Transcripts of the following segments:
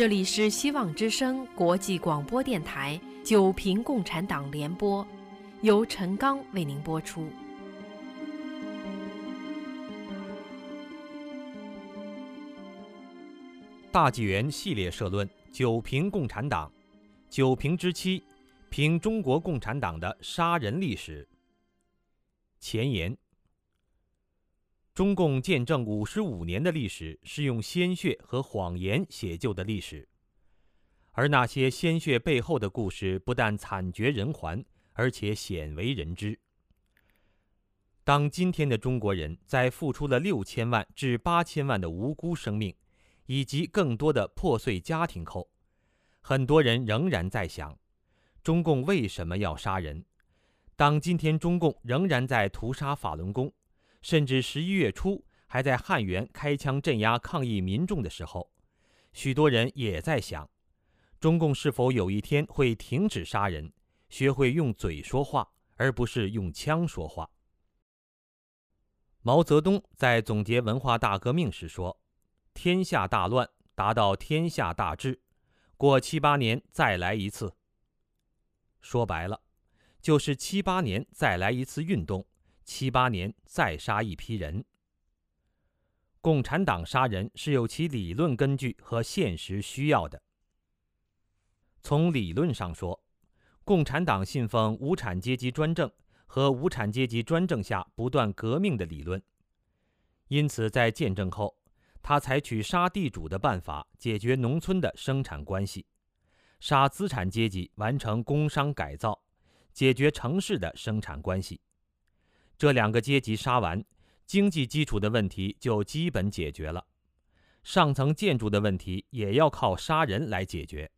这里是希望之声国际广播电台《九平共产党联播》，由陈刚为您播出。大纪元系列社论：九平共产党，九平之七，评中国共产党的杀人历史。前言：中共建政五十五年的历史是用鲜血和谎言写就的历史，而那些鲜血背后的故事不但惨绝人寰，而且鲜为人知。当今天的中国人在付出了六千万至八千万的无辜生命，以及更多的破碎家庭后，很多人仍然在想：中共为什么要杀人？当今天中共仍然在屠杀法轮功，甚至十一月初还在汉源开枪镇压抗议民众的时候，许多人也在想：中共是否有一天会停止杀人，学会用嘴说话，而不是用枪说话？毛泽东在总结文化大革命时说：“天下大乱，达到天下大治，过七八年再来一次。”说白了。就是七八年再来一次运动，七八年再杀一批人。共产党杀人是有其理论根据和现实需要的。从理论上说，共产党信奉无产阶级专政和无产阶级专政下不断革命的理论，因此在建政后，他采取杀地主的办法解决农村的生产关系，杀资产阶级完成工商改造。解决城市的生产关系，这两个阶级杀完，经济基础的问题就基本解决了。上层建筑的问题也要靠杀人来解决，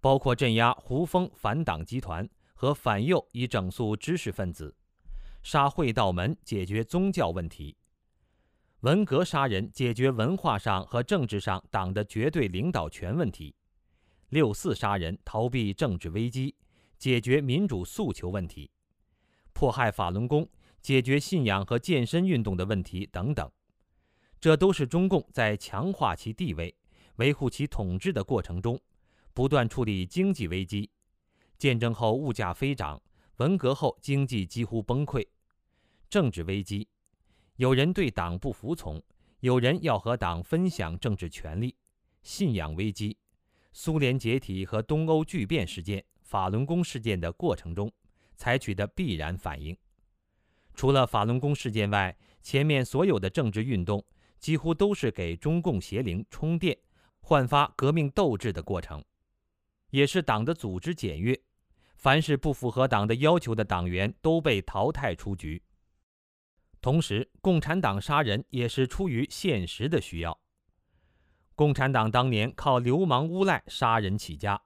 包括镇压胡风反党集团和反右以整肃知识分子，杀会道门解决宗教问题，文革杀人解决文化上和政治上党的绝对领导权问题，六四杀人逃避政治危机。解决民主诉求问题，迫害法轮功，解决信仰和健身运动的问题等等，这都是中共在强化其地位、维护其统治的过程中，不断处理经济危机。建政后物价飞涨，文革后经济几乎崩溃，政治危机，有人对党不服从，有人要和党分享政治权利。信仰危机，苏联解体和东欧巨变事件。法轮功事件的过程中采取的必然反应，除了法轮功事件外，前面所有的政治运动几乎都是给中共邪灵充电、焕发革命斗志的过程，也是党的组织检阅，凡是不符合党的要求的党员都被淘汰出局。同时，共产党杀人也是出于现实的需要。共产党当年靠流氓诬赖杀人起家。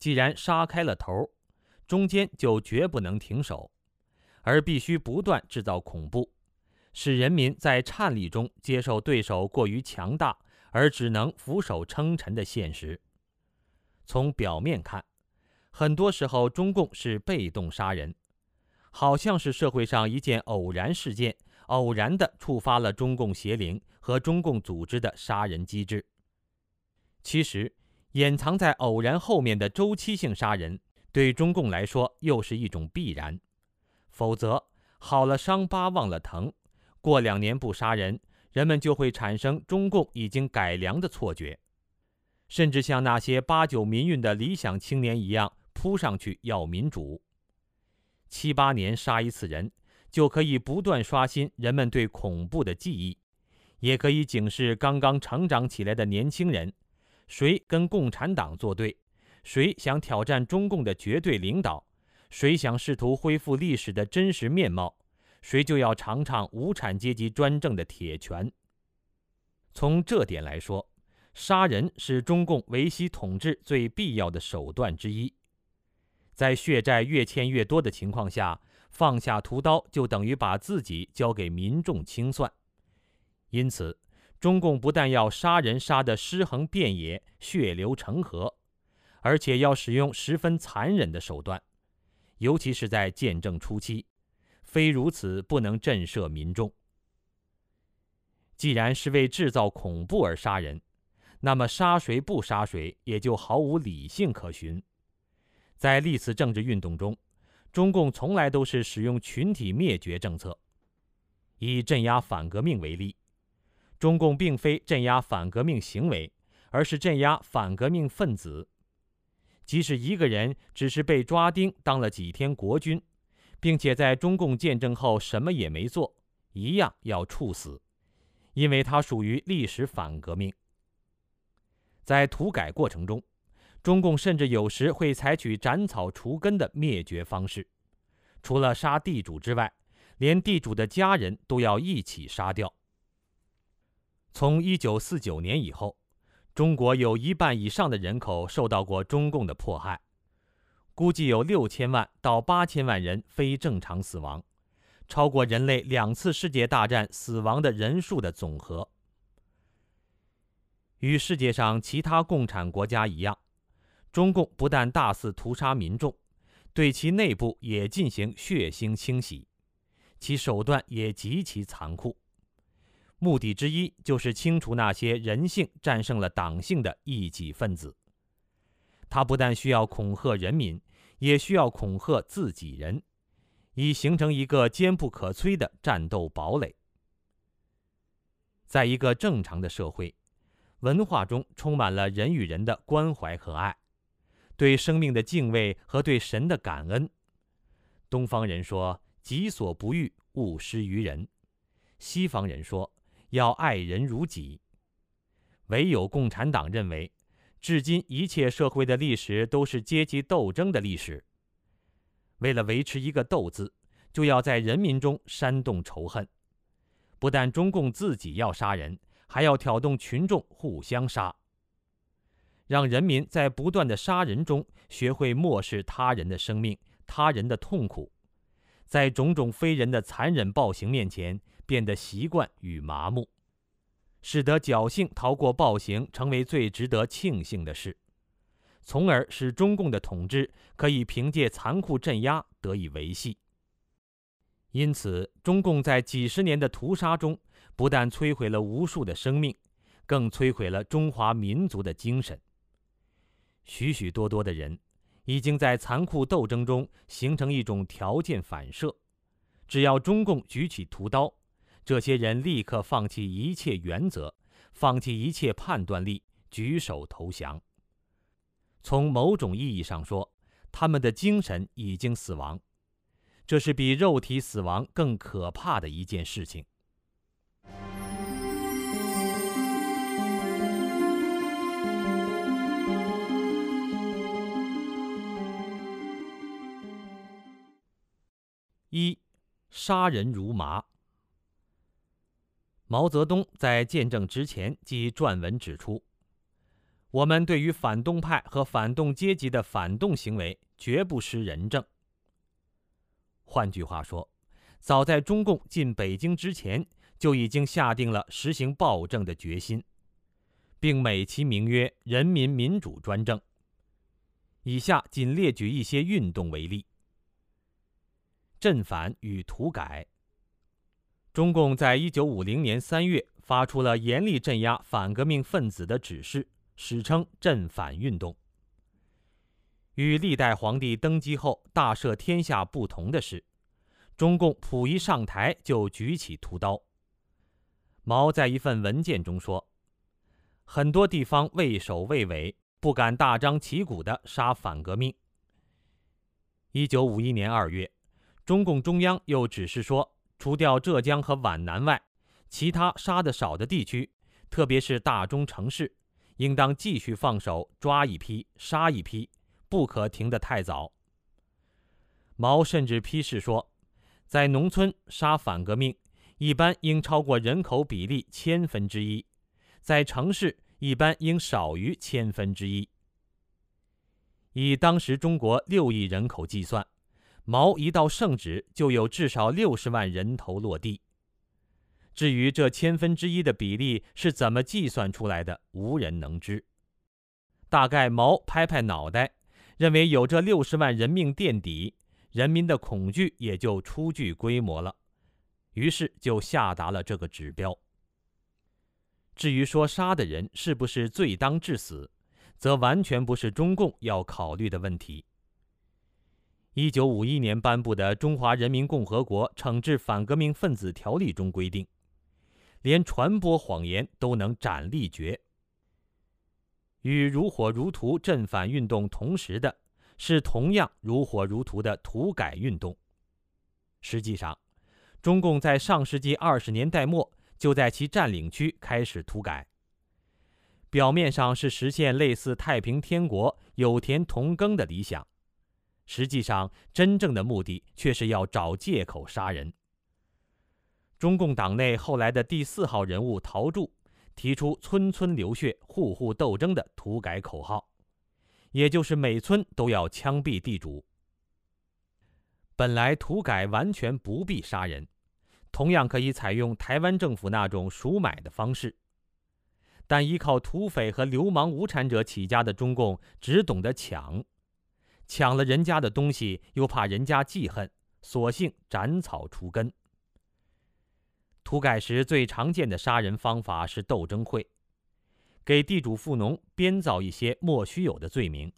既然杀开了头，中间就绝不能停手，而必须不断制造恐怖，使人民在颤栗中接受对手过于强大而只能俯首称臣的现实。从表面看，很多时候中共是被动杀人，好像是社会上一件偶然事件，偶然的触发了中共邪灵和中共组织的杀人机制。其实。掩藏在偶然后面的周期性杀人，对中共来说又是一种必然。否则，好了伤疤忘了疼，过两年不杀人，人们就会产生中共已经改良的错觉，甚至像那些八九民运的理想青年一样扑上去要民主。七八年杀一次人，就可以不断刷新人们对恐怖的记忆，也可以警示刚刚成长起来的年轻人。谁跟共产党作对，谁想挑战中共的绝对领导，谁想试图恢复历史的真实面貌，谁就要尝尝无产阶级专政的铁拳。从这点来说，杀人是中共维系统治最必要的手段之一。在血债越欠越多的情况下，放下屠刀就等于把自己交给民众清算。因此。中共不但要杀人杀得尸横遍野、血流成河，而且要使用十分残忍的手段，尤其是在建政初期，非如此不能震慑民众。既然是为制造恐怖而杀人，那么杀谁不杀谁也就毫无理性可循。在历次政治运动中，中共从来都是使用群体灭绝政策。以镇压反革命为例，中共并非镇压反革命行为，而是镇压反革命分子。即使一个人只是被抓丁当了几天国军，并且在中共建政后什么也没做，一样要处死，因为他属于历史反革命。在土改过程中，中共甚至有时会采取斩草除根的灭绝方式，除了杀地主之外，连地主的家人都要一起杀掉。从一九四九年以后，中国有一半以上的人口受到过中共的迫害，估计有六千万到八千万人非正常死亡，超过人类两次世界大战死亡的人数的总和。与世界上其他共产国家一样，中共不但大肆屠杀民众，对其内部也进行血腥清洗，其手段也极其残酷。目的之一就是清除那些人性战胜了党性的异己分子。他不但需要恐吓人民，也需要恐吓自己人，以形成一个坚不可摧的战斗堡垒。在一个正常的社会。文化中充满了人与人的关怀和爱，对生命的敬畏和对神的感恩。东方人说“己所不欲，勿施于人”，西方人说“要爱人如己”。唯有共产党认为，至今一切社会的历史都是阶级斗争的历史。为了维持一个“斗”字，就要在人民中煽动仇恨。不但中共自己要杀人。还要挑动群众互相杀，让人民在不断的杀人中学会漠视他人的生命、他人的痛苦，在种种非人的残忍暴行面前变得习惯与麻木，使得侥幸逃过暴行成为最值得庆幸的事，从而使中共的统治可以凭借残酷镇压得以维系。因此，中共在几十年的屠杀中。不但摧毁了无数的生命，更摧毁了中华民族的精神。许许多多的人已经在残酷斗争中形成一种条件反射：只要中共举起屠刀，这些人立刻放弃一切原则，放弃一切判断力，举手投降。从某种意义上说，他们的精神已经死亡，这是比肉体死亡更可怕的一件事情。一，杀人如麻。毛泽东在见证之前即撰文指出，我们对于反动派和反动阶级的反动行为绝不施仁政。换句话说，早在中共进北京之前，就已经下定了实行暴政的决心，并美其名曰“人民民主专政”。以下仅列举一些运动为例。镇反与土改。中共在一九五零年三月发出了严厉镇压反革命分子的指示，史称“镇反运动”。与历代皇帝登基后大赦天下不同的是，中共溥仪上台就举起屠刀。毛在一份文件中说：“很多地方畏首畏尾，不敢大张旗鼓地杀反革命。”一九五一年二月。中共中央又指示说，除掉浙江和皖南外，其他杀得少的地区，特别是大中城市，应当继续放手，抓一批杀一批，不可停得太早。毛甚至批示说，在农村杀反革命，一般应超过人口比例千分之一；在城市，一般应少于千分之一。以当时中国六亿人口计算。毛一道圣旨，就有至少六十万人头落地。至于这千分之一的比例是怎么计算出来的，无人能知。大概毛拍拍脑袋，认为有这六十万人命垫底，人民的恐惧也就初具规模了，于是就下达了这个指标。至于说杀的人是不是罪当致死，则完全不是中共要考虑的问题。一九五一年颁布的《中华人民共和国惩治反革命分子条例》中规定，连传播谎言都能斩立决。与如火如荼镇反运动同时的是，同样如火如荼的土改运动。实际上，中共在上世纪二十年代末就在其占领区开始土改，表面上是实现类似太平天国、有田同耕的理想。实际上，真正的目的却是要找借口杀人。中共党内后来的第四号人物陶铸提出“村村流血，户户斗争”的土改口号，也就是每村都要枪毙地主。本来土改完全不必杀人，同样可以采用台湾政府那种赎买的方式，但依靠土匪和流氓无产者起家的中共只懂得抢。抢了人家的东西，又怕人家记恨，索性斩草除根。土改时最常见的杀人方法是斗争会，给地主富农编造一些莫须有的罪名，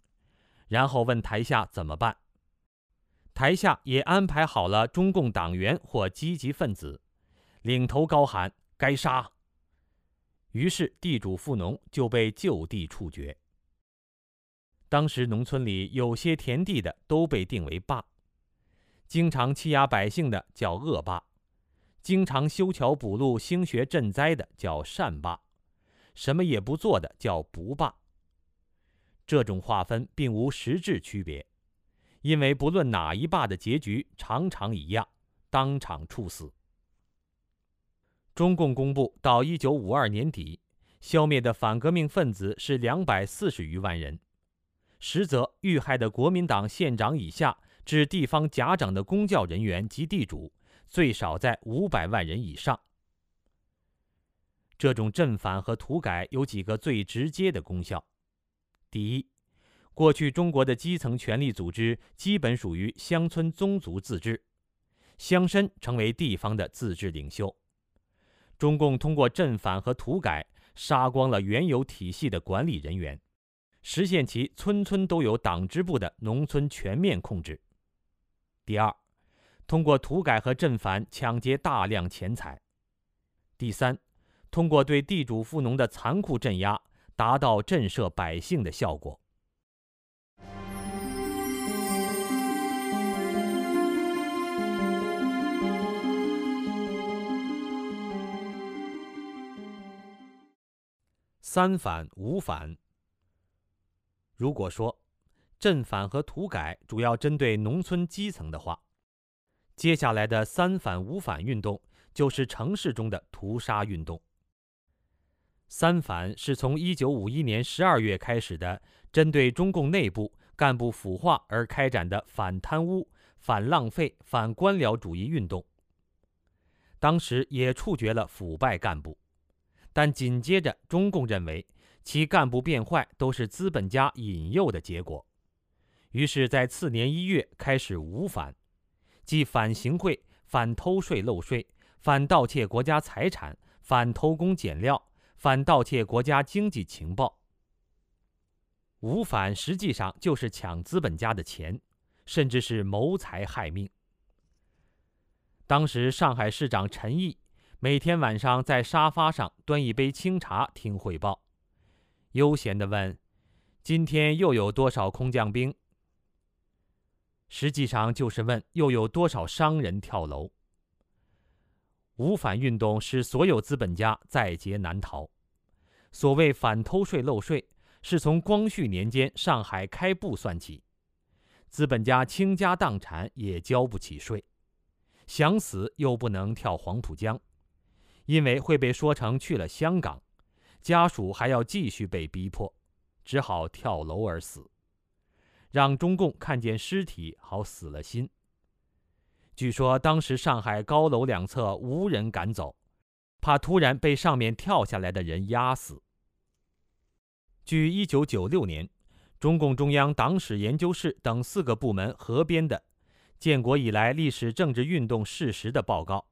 然后问台下怎么办。台下也安排好了中共党员或积极分子，领头高喊“该杀”，于是地主富农就被就地处决。当时农村里有些田地的都被定为霸，经常欺压百姓的叫恶霸，经常修桥补路、兴学赈灾的叫善霸，什么也不做的叫不霸。这种划分并无实质区别，因为不论哪一霸的结局常常一样，当场处死。中共公布到一九五二年底，消灭的反革命分子是两百四十余万人。实则遇害的国民党县长以下至地方甲长的公教人员及地主，最少在五百万人以上。这种镇反和土改有几个最直接的功效：第一，过去中国的基层权力组织基本属于乡村宗族自治，乡绅成为地方的自治领袖。中共通过镇反和土改，杀光了原有体系的管理人员。实现其村村都有党支部的农村全面控制。第二，通过土改和镇反抢劫大量钱财。第三，通过对地主富农的残酷镇压，达到震慑百姓的效果。三反五反。如果说镇反和土改主要针对农村基层的话，接下来的三反五反运动就是城市中的屠杀运动。三反是从一九五一年十二月开始的，针对中共内部干部腐化而开展的反贪污、反浪费、反官僚主义运动。当时也处决了腐败干部，但紧接着中共认为。其干部变坏都是资本家引诱的结果，于是，在次年一月开始五反，即反行贿、反偷税漏税、反盗窃国家财产、反偷工减料、反盗窃国家经济情报。五反实际上就是抢资本家的钱，甚至是谋财害命。当时上海市长陈毅每天晚上在沙发上端一杯清茶听汇报。悠闲地问：“今天又有多少空降兵？”实际上就是问又有多少商人跳楼。无反运动使所有资本家在劫难逃。所谓反偷税漏税，是从光绪年间上海开埠算起，资本家倾家荡产也交不起税，想死又不能跳黄浦江，因为会被说成去了香港。家属还要继续被逼迫，只好跳楼而死，让中共看见尸体好死了心。据说当时上海高楼两侧无人敢走，怕突然被上面跳下来的人压死。据1996年中共中央党史研究室等四个部门合编的《建国以来历史政治运动事实》的报告，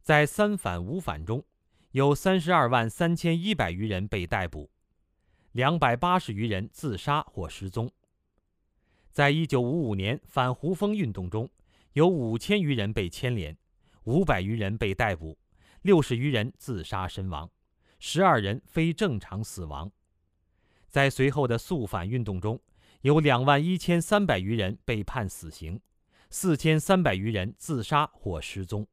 在三反五反中。有三十二万三千一百余人被逮捕，两百八十余人自杀或失踪。在一九五五年反胡风运动中，有五千余人被牵连，五百余人被逮捕，六十余人自杀身亡，十二人非正常死亡。在随后的肃反运动中，有两万一千三百余人被判死刑，四千三百余人自杀或失踪。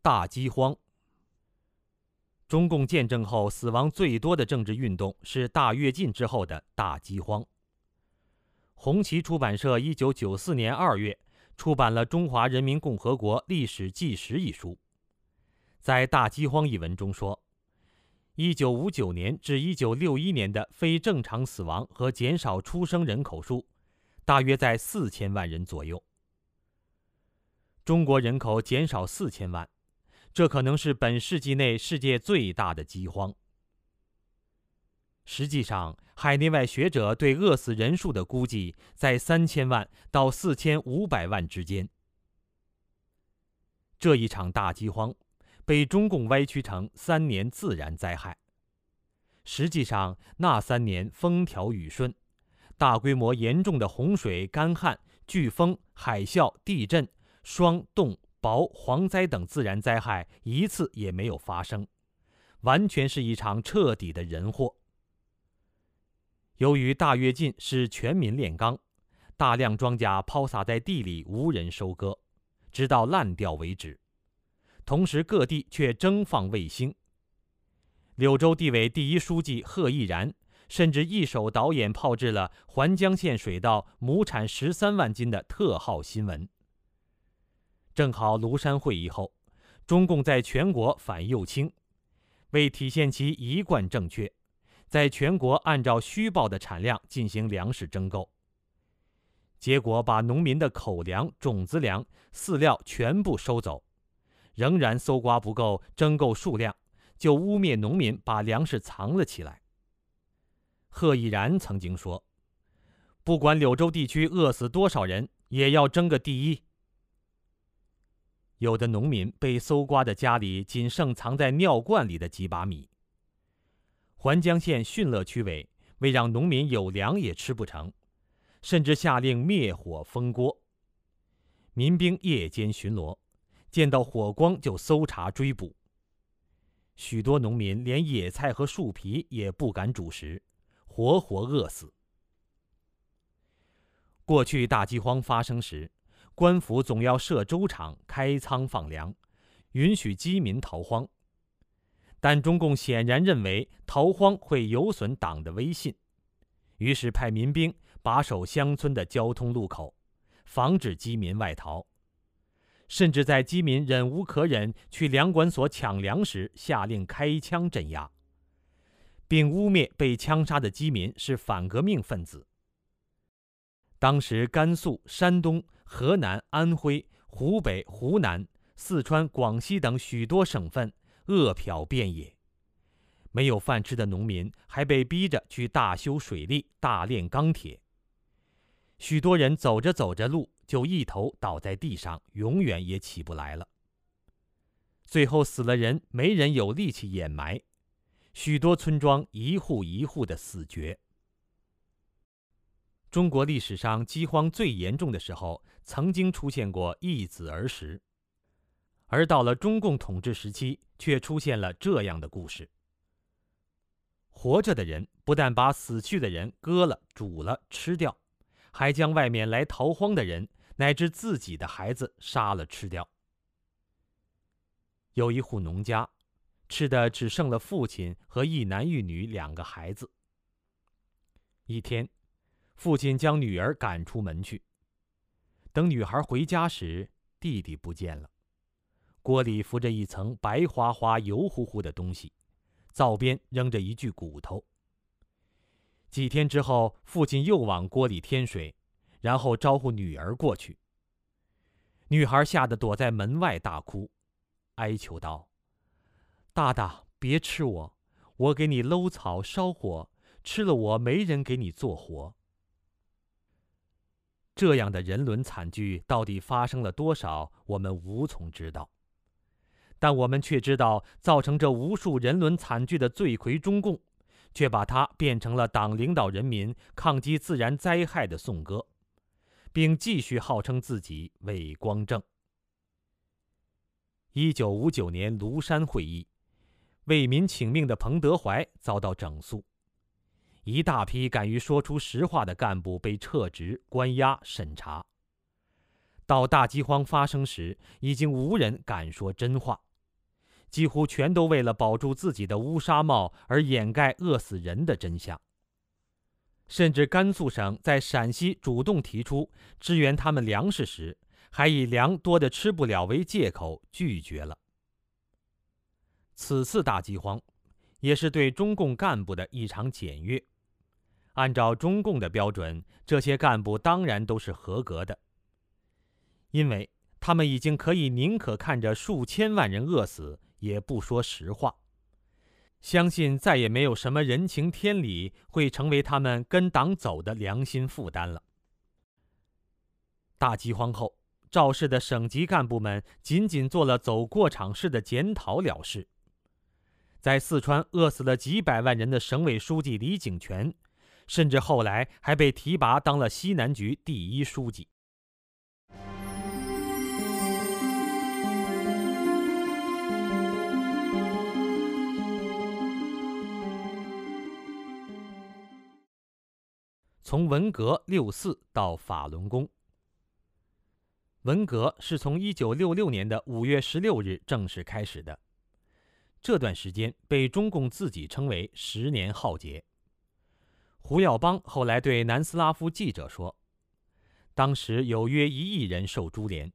大饥荒。中共建政后死亡最多的政治运动是大跃进之后的大饥荒。红旗出版社一九九四年二月出版了《中华人民共和国历史纪实》一书，在大饥荒一文中说，一九五九年至一九六一年的非正常死亡和减少出生人口数，大约在四千万人左右。中国人口减少四千万。这可能是本世纪内世界最大的饥荒。实际上，海内外学者对饿死人数的估计在三千万到四千五百万之间。这一场大饥荒被中共歪曲成三年自然灾害。实际上，那三年风调雨顺，大规模严重的洪水、干旱、飓风、海啸、地震、霜冻。雹、蝗灾等自然灾害一次也没有发生，完全是一场彻底的人祸。由于大跃进是全民炼钢，大量庄稼抛洒在地里无人收割，直到烂掉为止。同时，各地却征放卫星。柳州地委第一书记贺毅然甚至一手导演炮制了环江县水稻亩产十三万斤的特号新闻。正好庐山会议后，中共在全国反右倾，为体现其一贯正确，在全国按照虚报的产量进行粮食征购。结果把农民的口粮、种子粮、饲料全部收走，仍然搜刮不够征购数量，就污蔑农民把粮食藏了起来。贺毅然曾经说：“不管柳州地区饿死多少人，也要争个第一。”有的农民被搜刮的家里仅剩藏在尿罐里的几把米。环江县汛乐区委为让农民有粮也吃不成，甚至下令灭火封锅。民兵夜间巡逻，见到火光就搜查追捕。许多农民连野菜和树皮也不敢煮食，活活饿死。过去大饥荒发生时。官府总要设粥厂、开仓放粮，允许饥民逃荒。但中共显然认为逃荒会有损党的威信，于是派民兵把守乡村的交通路口，防止饥民外逃。甚至在饥民忍无可忍去粮管所抢粮时，下令开枪镇压，并污蔑被枪杀的饥民是反革命分子。当时，甘肃、山东。河南、安徽、湖北、湖南、四川、广西等许多省份饿殍遍野，没有饭吃的农民还被逼着去大修水利、大炼钢铁。许多人走着走着路就一头倒在地上，永远也起不来了。最后死了人，没人有力气掩埋，许多村庄一户一户的死绝。中国历史上饥荒最严重的时候，曾经出现过一子而食，而到了中共统治时期，却出现了这样的故事：活着的人不但把死去的人割了、煮了吃掉，还将外面来逃荒的人乃至自己的孩子杀了吃掉。有一户农家，吃的只剩了父亲和一男一女两个孩子。一天。父亲将女儿赶出门去。等女孩回家时，弟弟不见了，锅里浮着一层白花花、油乎乎的东西，灶边扔着一具骨头。几天之后，父亲又往锅里添水，然后招呼女儿过去。女孩吓得躲在门外大哭，哀求道：“大大，别吃我，我给你搂草烧火。”吃了我没人给你做活。这样的人伦惨剧到底发生了多少，我们无从知道。但我们却知道，造成这无数人伦惨剧的罪魁中共，却把它变成了党领导人民抗击自然灾害的颂歌，并继续号称自己伟光正。一九五九年庐山会议，为民请命的彭德怀遭到整肃，一大批敢于说出实话的干部被撤职、关押、审查。到大饥荒发生时，已经无人敢说真话。几乎全都为了保住自己的乌纱帽而掩盖饿死人的真相。甚至甘肃省在陕西主动提出支援他们粮食时，还以粮多的吃不了为借口拒绝了。此次大饥荒，也是对中共干部的一场检阅。按照中共的标准，这些干部当然都是合格的，因为他们已经可以宁可看着数千万人饿死。也不说实话，相信再也没有什么人情天理会成为他们跟党走的良心负担了。大饥荒后，肇事的省级干部们仅仅做了走过场式的检讨了事。在四川饿死了几百万人的省委书记李井泉，甚至后来还被提拔当了西南局第一书记。从文革六四到法轮功，文革是从一九六六年的五月十六日正式开始的。这段时间被中共自己称为“十年浩劫”。胡耀邦后来对南斯拉夫记者说：“当时有约一亿人受株连，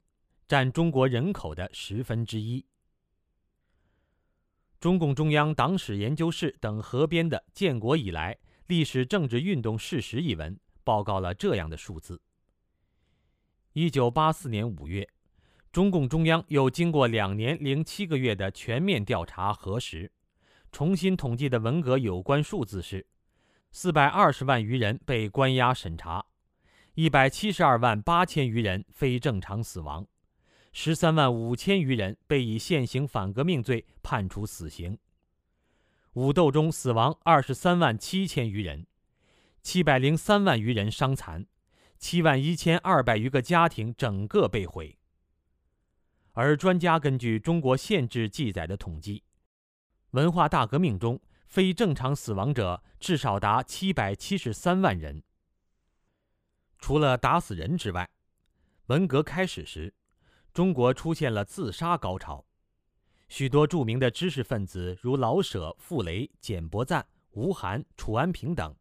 占中国人口的十分之一。”中共中央党史研究室等合编的《建国以来》。历史政治运动事实一文报告了这样的数字：一九八四年五月，中共中央又经过两年零七个月的全面调查核实，重新统计的文革有关数字是：四百二十万余人被关押审查，一百七十二万八千余人非正常死亡，十三万五千余人被以现行反革命罪判处死刑。武斗中死亡二十三万七千余人，七百零三万余人伤残，七万一千二百余个家庭整个被毁。而专家根据中国县志记载的统计，文化大革命中非正常死亡者至少达七百七十三万人。除了打死人之外，文革开始时，中国出现了自杀高潮。许多著名的知识分子，如老舍、傅雷、简伯赞、吴晗、楚安平等，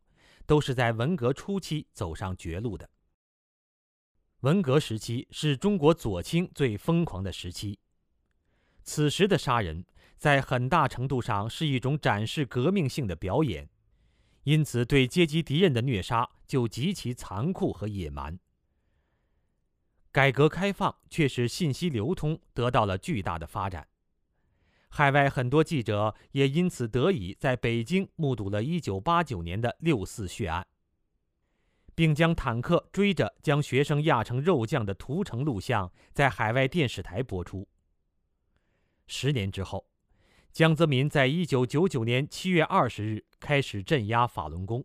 都是在文革初期走上绝路的。文革时期是中国左倾最疯狂的时期，此时的杀人在很大程度上是一种展示革命性的表演，因此对阶级敌人的虐杀就极其残酷和野蛮。改革开放却使信息流通得到了巨大的发展。海外很多记者也因此得以在北京目睹了1989年的六四血案，并将坦克追着将学生压成肉酱的屠城录像在海外电视台播出。十年之后，江泽民在1999年7月20日开始镇压法轮功。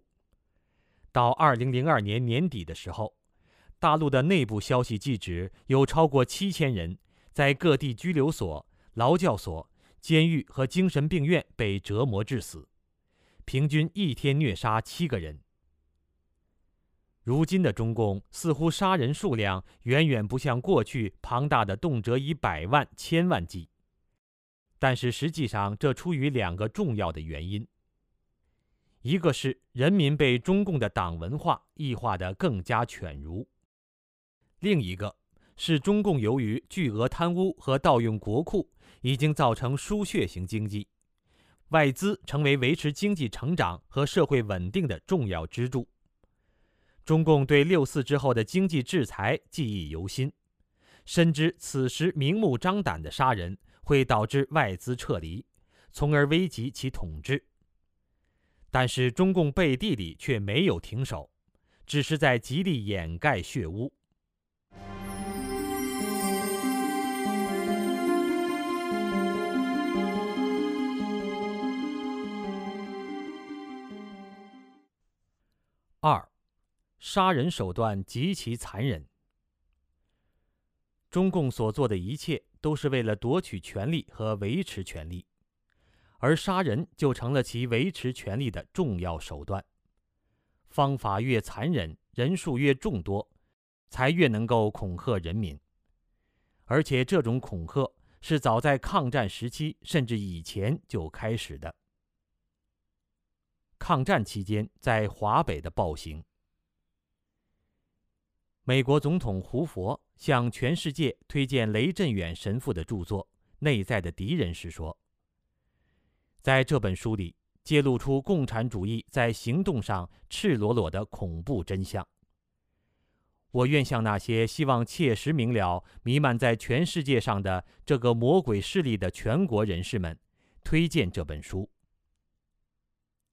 到2002年年底的时候，大陆的内部消息记指有超过7000人在各地拘留所、劳教所。监狱和精神病院被折磨致死，平均一天虐杀七个人。如今的中共似乎杀人数量远远不像过去庞大的动辄以百万、千万计，但是实际上这出于两个重要的原因：一个是人民被中共的党文化异化的更加犬儒；另一个是中共由于巨额贪污和盗用国库。已经造成输血型经济，外资成为维持经济成长和社会稳定的重要支柱。中共对六四之后的经济制裁记忆犹新，深知此时明目张胆的杀人会导致外资撤离，从而危及其统治。但是中共背地里却没有停手，只是在极力掩盖血污。二，杀人手段极其残忍。中共所做的一切都是为了夺取权力和维持权力，而杀人就成了其维持权力的重要手段。方法越残忍，人数越众多，才越能够恐吓人民。而且这种恐吓是早在抗战时期甚至以前就开始的。抗战期间，在华北的暴行，美国总统胡佛向全世界推荐雷震远神父的著作《内在的敌人》时说：“在这本书里，揭露出共产主义在行动上赤裸裸的恐怖真相。我愿向那些希望切实明了弥漫在全世界上的这个魔鬼势力的全国人士们，推荐这本书。”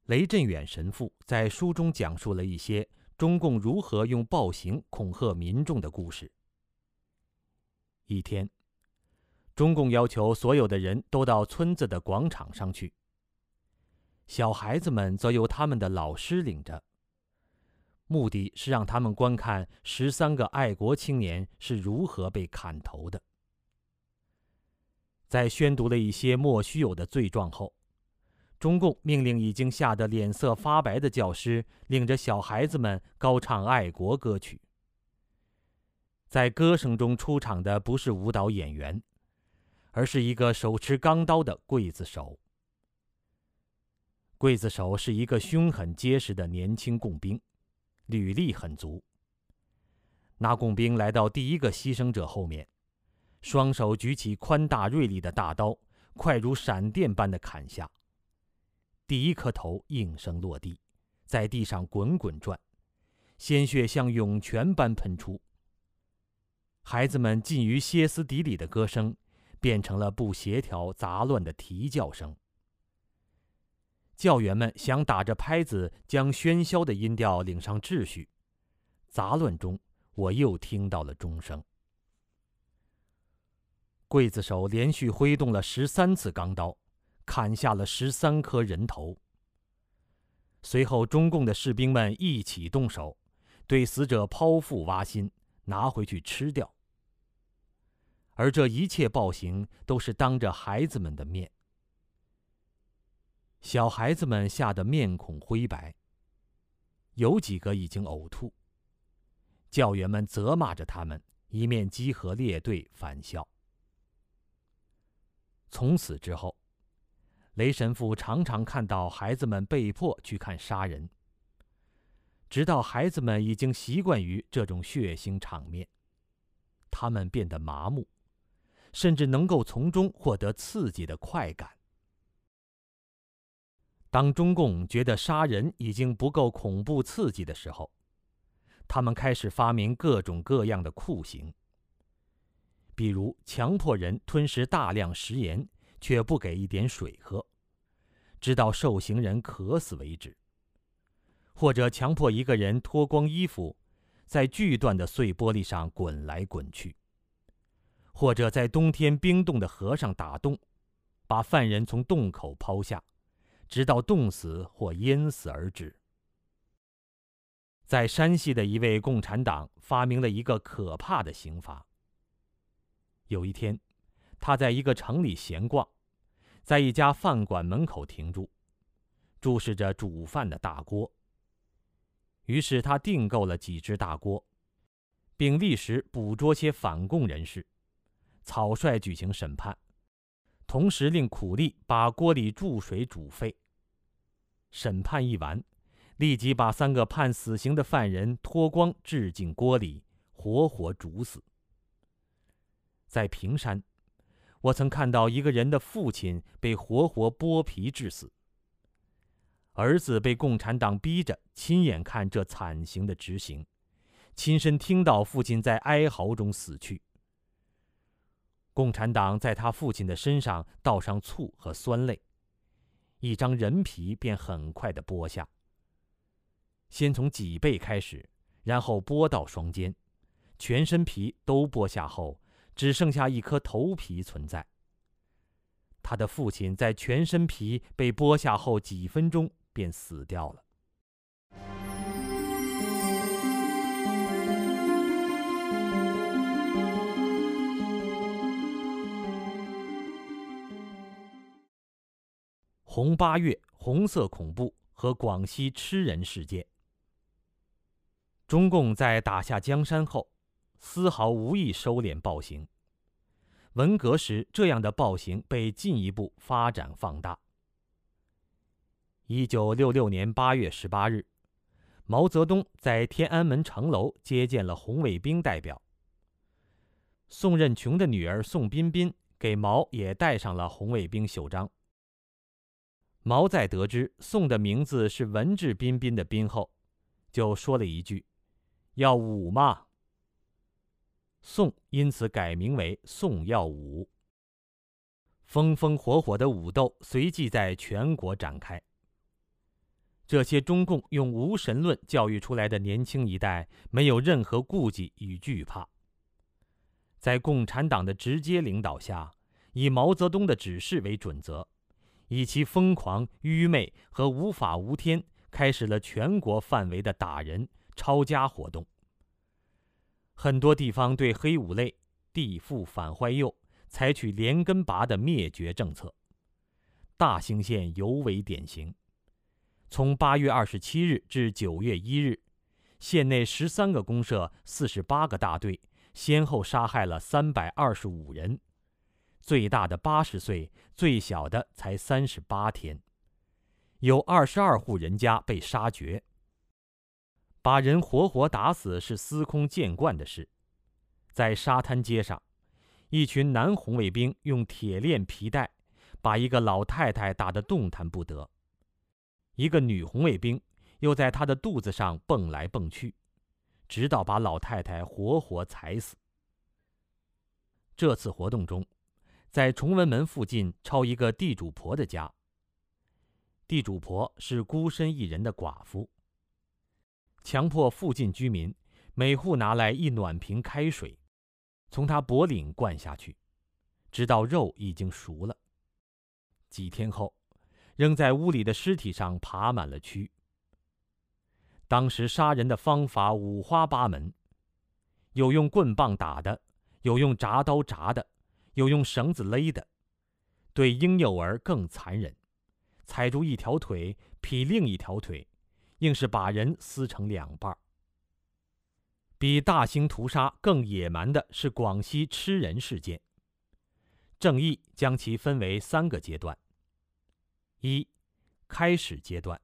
雷震远神父在书中讲述了一些中共如何用暴行恐吓民众的故事。一天，中共要求所有的人都到村子的广场上去，小孩子们则由他们的老师领着，目的是让他们观看十三个爱国青年是如何被砍头的。在宣读了一些莫须有的罪状后。中共命令已经吓得脸色发白的教师领着小孩子们高唱爱国歌曲。在歌声中出场的不是舞蹈演员，而是一个手持钢刀的刽子手。刽子手是一个凶狠结实的年轻工兵，履历很足。那工兵来到第一个牺牲者后面，双手举起宽大锐利的大刀，快如闪电般的砍下。第一颗头应声落地，在地上滚滚转，鲜血像涌泉般喷出。孩子们近于歇斯底里的歌声，变成了不协调杂乱的啼叫声。教员们想打着拍子将喧嚣的音调领上秩序，杂乱中，我又听到了钟声。刽子手连续挥动了十三次钢刀。砍下了十三颗人头。随后，中共的士兵们一起动手，对死者剖腹挖心，拿回去吃掉。而这一切暴行都是当着孩子们的面。小孩子们吓得面孔灰白，有几个已经呕吐。教员们责骂着他们，一面集合列队返校。从此之后。雷神父常常看到孩子们被迫去看杀人，直到孩子们已经习惯于这种血腥场面，他们变得麻木，甚至能够从中获得刺激的快感。当中共觉得杀人已经不够恐怖刺激的时候，他们开始发明各种各样的酷刑，比如强迫人吞食大量食盐。却不给一点水喝，直到受刑人渴死为止；或者强迫一个人脱光衣服，在锯断的碎玻璃上滚来滚去；或者在冬天冰冻的河上打洞，把犯人从洞口抛下，直到冻死或淹死而止。在山西的一位共产党发明了一个可怕的刑罚。有一天，他在一个城里闲逛。在一家饭馆门口停住，注视着煮饭的大锅。于是他订购了几只大锅，并立时捕捉些反共人士，草率举行审判，同时令苦力把锅里注水煮沸。审判一完，立即把三个判死刑的犯人脱光置进锅里，活活煮死。在平山。我曾看到一个人的父亲被活活剥皮致死，儿子被共产党逼着亲眼看这惨刑的执行，亲身听到父亲在哀嚎中死去。共产党在他父亲的身上倒上醋和酸类，一张人皮便很快的剥下。先从脊背开始，然后剥到双肩，全身皮都剥下后，只剩下一颗头皮存在。他的父亲在全身皮被剥下后几分钟便死掉了。红八月红色恐怖和广西吃人事件。中共在打下江山后，丝毫无意收敛暴行。文革时，这样的暴行被进一步发展放大。一九六六年八月十八日，毛泽东在天安门城楼接见了红卫兵代表。宋任穷的女儿宋彬彬给毛也戴上了红卫兵袖章。毛在得知宋的名字是文质彬彬的彬后，就说了一句：“要武嘛。”宋因此改名为宋耀武。风风火火的武斗随即在全国展开。这些中共用无神论教育出来的年轻一代，没有任何顾忌与惧怕，在共产党的直接领导下，以毛泽东的指示为准则。以其疯狂、愚昧和无法无天，开始了全国范围的打人、抄家活动。很多地方对黑五类、地富反坏右采取连根拔的灭绝政策。大兴县尤为典型。从八月二十七日至九月一日，县内十三个公社、四十八个大队，先后杀害了三百二十五人。最大的八十岁，最小的才三十八天，有二十二户人家被杀绝。把人活活打死是司空见惯的事。在沙滩街上，一群男红卫兵用铁链皮带把一个老太太打得动弹不得，一个女红卫兵又在她的肚子上蹦来蹦去，直到把老太太活活踩死。这次活动中。在崇文门附近抄一个地主婆的家。地主婆是孤身一人的寡妇。强迫附近居民每户拿来一暖瓶开水，从他脖领灌下去，直到肉已经熟了。几天后，扔在屋里的尸体上爬满了蛆。当时杀人的方法五花八门，有用棍棒打的，有用铡刀铡的。有用绳子勒的，对婴幼儿更残忍，踩住一条腿劈另一条腿，硬是把人撕成两半。比大兴屠杀更野蛮的是广西吃人事件。正义将其分为三个阶段：一、开始阶段，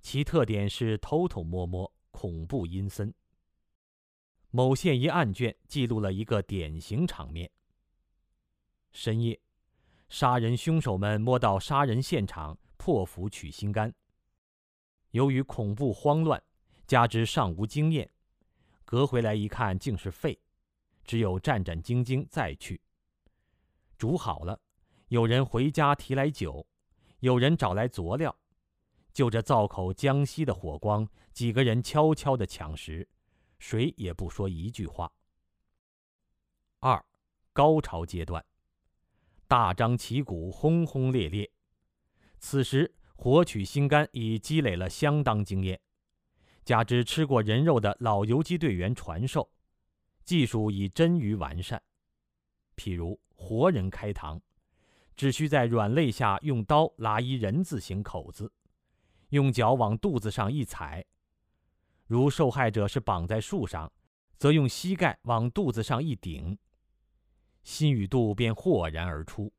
其特点是偷偷摸摸、恐怖阴森。某县一案卷记录了一个典型场面。深夜，杀人凶手们摸到杀人现场，破腹取心肝。由于恐怖慌乱，加之尚无经验，隔回来一看，竟是肺，只有战战兢兢再去。煮好了，有人回家提来酒，有人找来佐料，就着灶口江西的火光，几个人悄悄的抢食，谁也不说一句话。二，高潮阶段。大张旗鼓，轰轰烈烈。此时活取心肝已积累了相当经验，加之吃过人肉的老游击队员传授，技术已臻于完善。譬如活人开膛，只需在软肋下用刀拉一人字形口子，用脚往肚子上一踩；如受害者是绑在树上，则用膝盖往肚子上一顶。心与肚便豁然而出，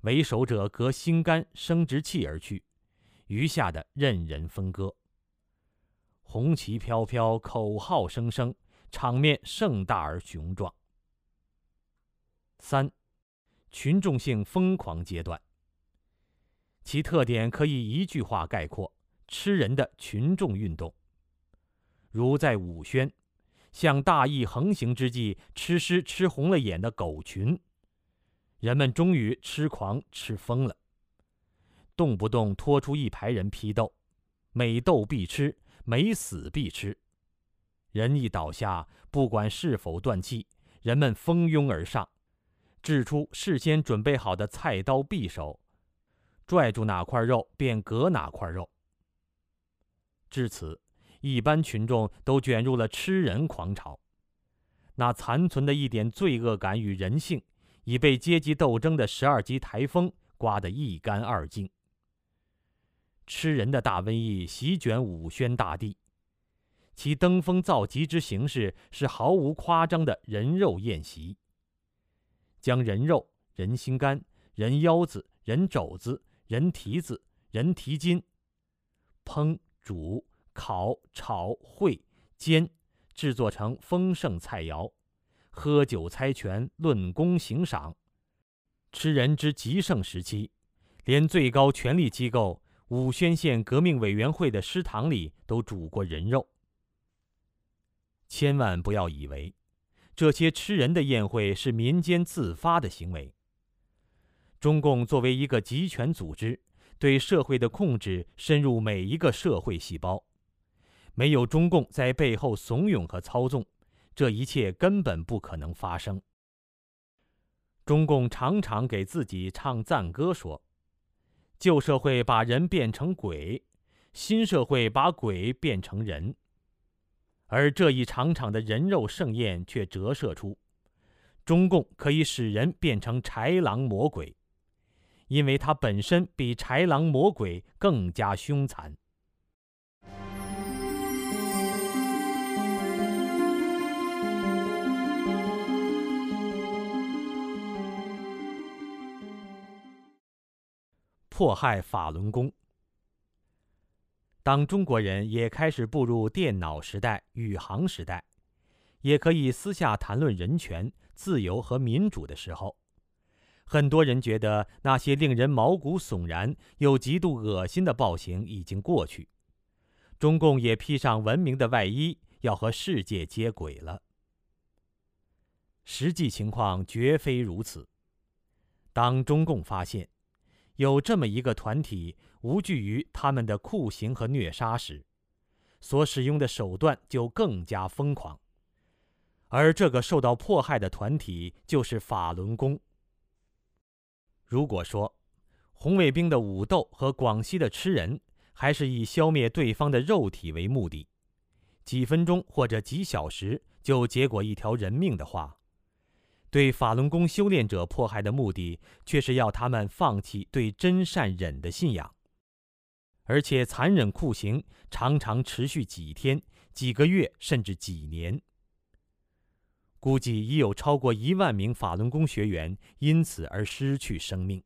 为首者隔心肝生殖器而去，余下的任人分割。红旗飘飘，口号声声，场面盛大而雄壮。三，群众性疯狂阶段。其特点可以一句话概括：吃人的群众运动。如在武宣。向大义横行之际，吃尸吃红了眼的狗群，人们终于痴狂吃疯了。动不动拖出一排人批斗，每斗必吃，每死必吃。人一倒下，不管是否断气，人们蜂拥而上，掷出事先准备好的菜刀匕首，拽住哪块肉便割哪块肉。至此，一般群众都卷入了吃人狂潮，那残存的一点罪恶感与人性，已被阶级斗争的十二级台风刮得一干二净。吃人的大瘟疫席卷武宣大地。其登峰造极之形式是毫无夸张的人肉宴席，将人肉、人心肝、人腰子、人肘子、人蹄子、人蹄筋，烹、煮、烤、炒、烩、煎，制作成丰盛菜肴，喝酒猜拳，论功行赏。吃人之极盛时期，连最高权力机构武宣县革命委员会的食堂里都煮过人肉。千万不要以为，这些吃人的宴会是民间自发的行为。中共作为一个集权组织，对社会的控制深入每一个社会细胞。没有中共在背后怂恿和操纵，这一切根本不可能发生。中共常常给自己唱赞歌，说：“旧社会把人变成鬼，新社会把鬼变成人。”而这一场场的人肉盛宴却折射出，中共可以使人变成豺狼魔鬼，因为它本身比豺狼魔鬼更加凶残。迫害法轮功。当中国人也开始步入电脑时代、宇航时代，也可以私下谈论人权、自由和民主的时候，很多人觉得那些令人毛骨悚然又极度恶心的暴行已经过去，中共也披上文明的外衣，要和世界接轨了。实际情况绝非如此。当中共发现有这么一个团体，无惧于他们的酷刑和虐杀时，所使用的手段就更加疯狂。而这个受到迫害的团体就是法轮功。如果说红卫兵的武斗和广西的吃人还是以消灭对方的肉体为目的，几分钟或者几小时就结果一条人命的话，对法轮功修炼者迫害的目的却是要他们放弃对真善忍的信仰。而且残忍酷刑常常持续几天、几个月，甚至几年。估计已有超过一万名法轮功学员因此而失去生命。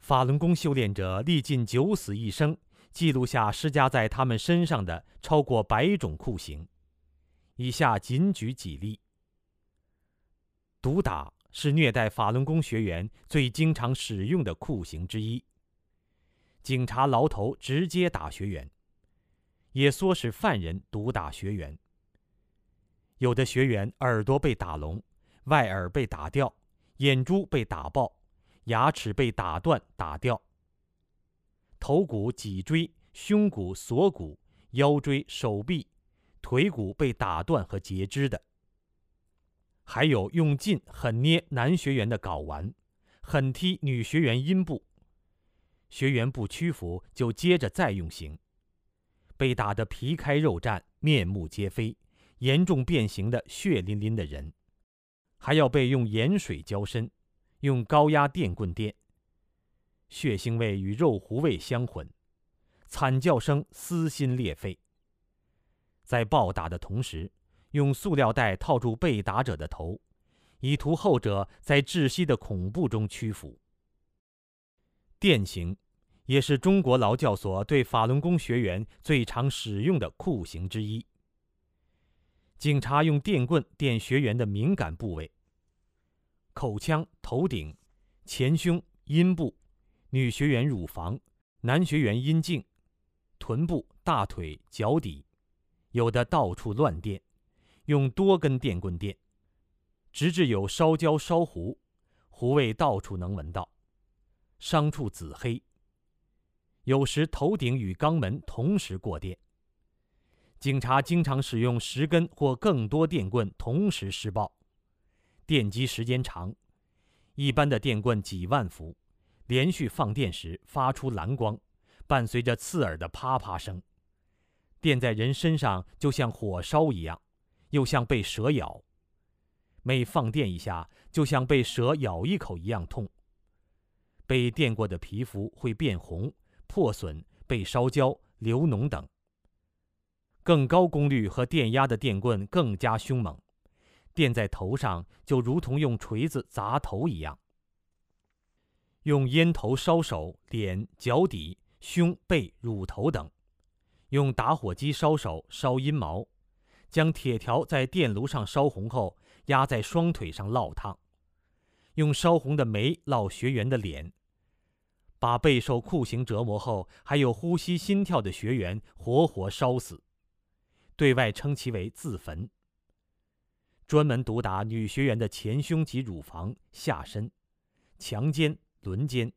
法轮功修炼者历尽九死一生，记录下施加在他们身上的超过百种酷刑。以下仅举几例：毒打是虐待法轮功学员最经常使用的酷刑之一。警察牢头直接打学员，也唆使犯人毒打学员。有的学员耳朵被打聋，外耳被打掉，眼珠被打爆，牙齿被打断打掉。头骨、脊椎、胸骨、锁骨、腰椎、手臂、腿骨被打断和截肢的。还有用劲狠捏男学员的睾丸，狠踢女学员阴部。学员不屈服，就接着再用刑，被打得皮开肉绽、面目皆非、严重变形的血淋淋的人，还要被用盐水浇身，用高压电棍电。血腥味与肉糊味相混，惨叫声撕心裂肺。在暴打的同时，用塑料袋套住被打者的头，以图后者在窒息的恐怖中屈服。电刑，也是中国劳教所对法轮功学员最常使用的酷刑之一。警察用电棍电学员的敏感部位：口腔、头顶、前胸、阴部；女学员乳房，男学员阴茎、臀部、大腿、脚底，有的到处乱电，用多根电棍电，直至有烧焦烧糊，糊味到处能闻到。伤处紫黑。有时头顶与肛门同时过电。警察经常使用十根或更多电棍同时施暴，电击时间长，一般的电棍几万伏，连续放电时发出蓝光，伴随着刺耳的啪啪声。电在人身上就像火烧一样，又像被蛇咬。每放电一下，就像被蛇咬一口一样痛。被电过的皮肤会变红、破损、被烧焦、流脓等。更高功率和电压的电棍更加凶猛，电在头上就如同用锤子砸头一样。用烟头烧手、脸、脚底、胸、背、乳头等。用打火机烧手、烧阴毛，将铁条在电炉上烧红后压在双腿上烙烫，用烧红的煤烙学员的脸，把备受酷刑折磨后还有呼吸心跳的学员活活烧死，对外称其为自焚。专门毒打女学员的前胸及乳房、下身，强奸、轮奸，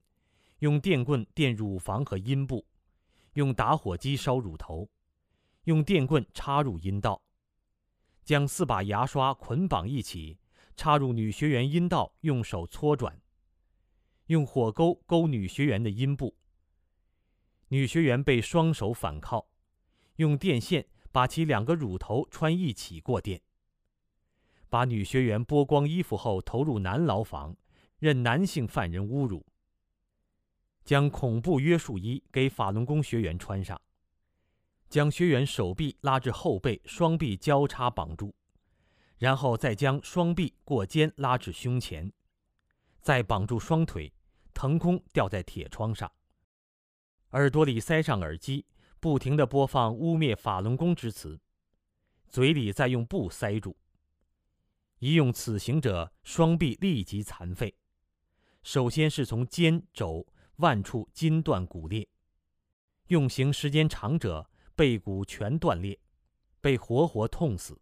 用电棍电乳房和阴部。用打火机烧乳头，用电棍插入阴道，将四把牙刷捆绑一起插入女学员阴道，用手搓转，用火钩勾女学员的阴部。女学员被双手反铐，用电线把其两个乳头穿一起过电。把女学员剥光衣服后投入男牢房，任男性犯人侮辱。将恐怖约束衣给法轮功学员穿上，将学员手臂拉至后背，双臂交叉绑住，然后再将双臂过肩拉至胸前，再绑住双腿，腾空吊在铁窗上，耳朵里塞上耳机，不停地播放污蔑法轮功之词，嘴里再用布塞住。一用此行者，双臂立即残废，首先是从肩肘。腕处筋断骨裂，用刑时间长者背骨全断裂，被活活痛死。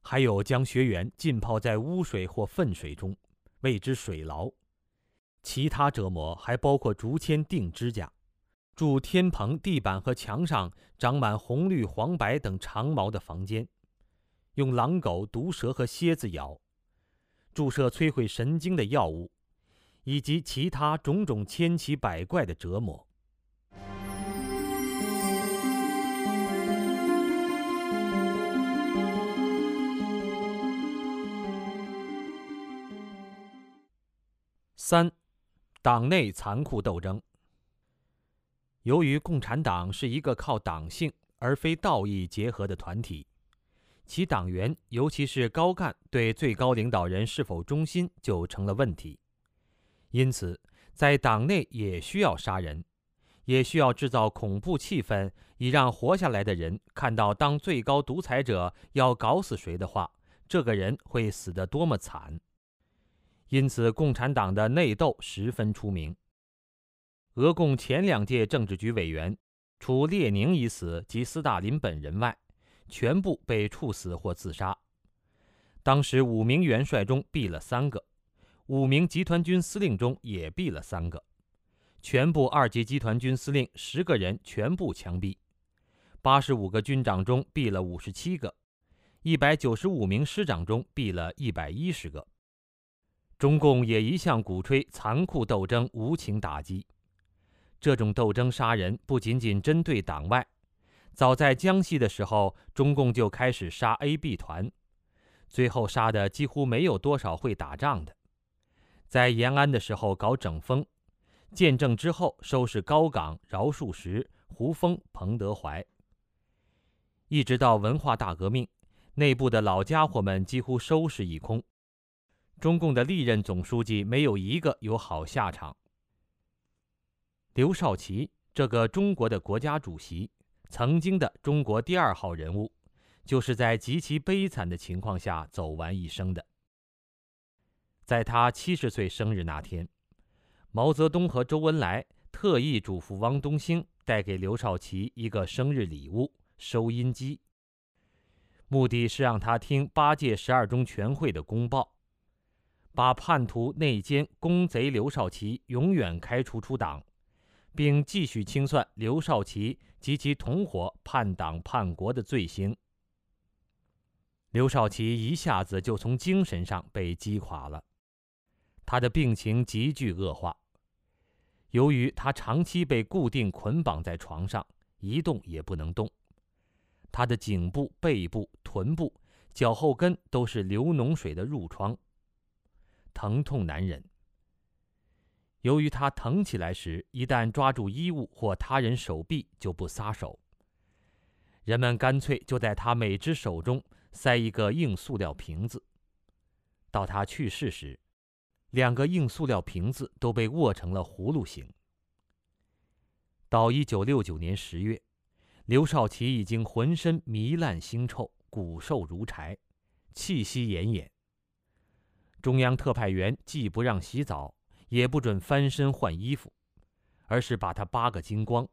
还有将学员浸泡在污水或粪水中，谓之水牢。其他折磨还包括竹签钉指甲，住天棚、地板和墙上长满红绿黄白等长毛的房间，用狼狗、毒蛇和蝎子咬，注射摧毁神经的药物。以及其他种种千奇百怪的折磨。三，党内残酷斗争。由于共产党是一个靠党性而非道义结合的团体，其党员尤其是高干对最高领导人是否忠心就成了问题。因此，在党内也需要杀人，也需要制造恐怖气氛，以让活下来的人看到，当最高独裁者要搞死谁的话，这个人会死得多么惨。因此，共产党的内斗十分出名。俄共前两届政治局委员，除列宁已死及斯大林本人外，全部被处死或自杀。当时五名元帅中毙了三个。五名集团军司令中也毙了三个，全部二级集团军司令十个人全部枪毙，八十五个军长中毙了五十七个，一百九十五名师长中毙了一百一十个。中共也一向鼓吹残酷斗争、无情打击，这种斗争杀人不仅仅针对党外，早在江西的时候，中共就开始杀 A、B 团，最后杀的几乎没有多少会打仗的。在延安的时候搞整风，建政之后收拾高岗、饶漱石、胡风、彭德怀，一直到文化大革命，内部的老家伙们几乎收拾一空，中共的历任总书记没有一个有好下场。刘少奇这个中国的国家主席，曾经的中国第二号人物，就是在极其悲惨的情况下走完一生的。在他七十岁生日那天，毛泽东和周恩来特意嘱咐汪东兴带给刘少奇一个生日礼物——收音机，目的是让他听八届十二中全会的公报。把叛徒内奸公贼刘少奇永远开除出党，并继续清算刘少奇及其同伙叛党叛国的罪行。刘少奇一下子就从精神上被击垮了，他的病情急剧恶化。由于他长期被固定捆绑在床上，一动也不能动，他的颈部、背部、臀部、脚后跟都是流脓水的褥疮。疼痛难忍。由于他疼起来时，一旦抓住衣物或他人手臂就不撒手，人们干脆就在他每只手中塞一个硬塑料瓶子。到他去世时，两个硬塑料瓶子都被握成了葫芦形。到一九六九年十月，刘少奇已经浑身糜烂腥臭，骨瘦如柴，气息奄奄。中央特派员既不让洗澡，也不准翻身换衣服，而是把他扒个精光，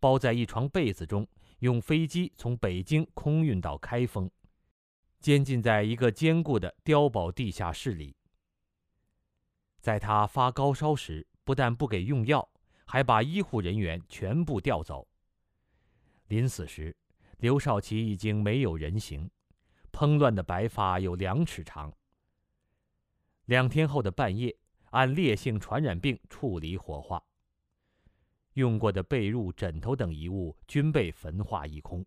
包在一床被子中，用飞机从北京空运到开封，监禁在一个坚固的碉堡地下室里。在他发高烧时，不但不给用药，还把医护人员全部调走。临死时，刘少奇已经没有人形，蓬乱的白发有两尺长。两天后的半夜，按烈性传染病处理火化。用过的被褥、枕头等遗物均被焚化一空。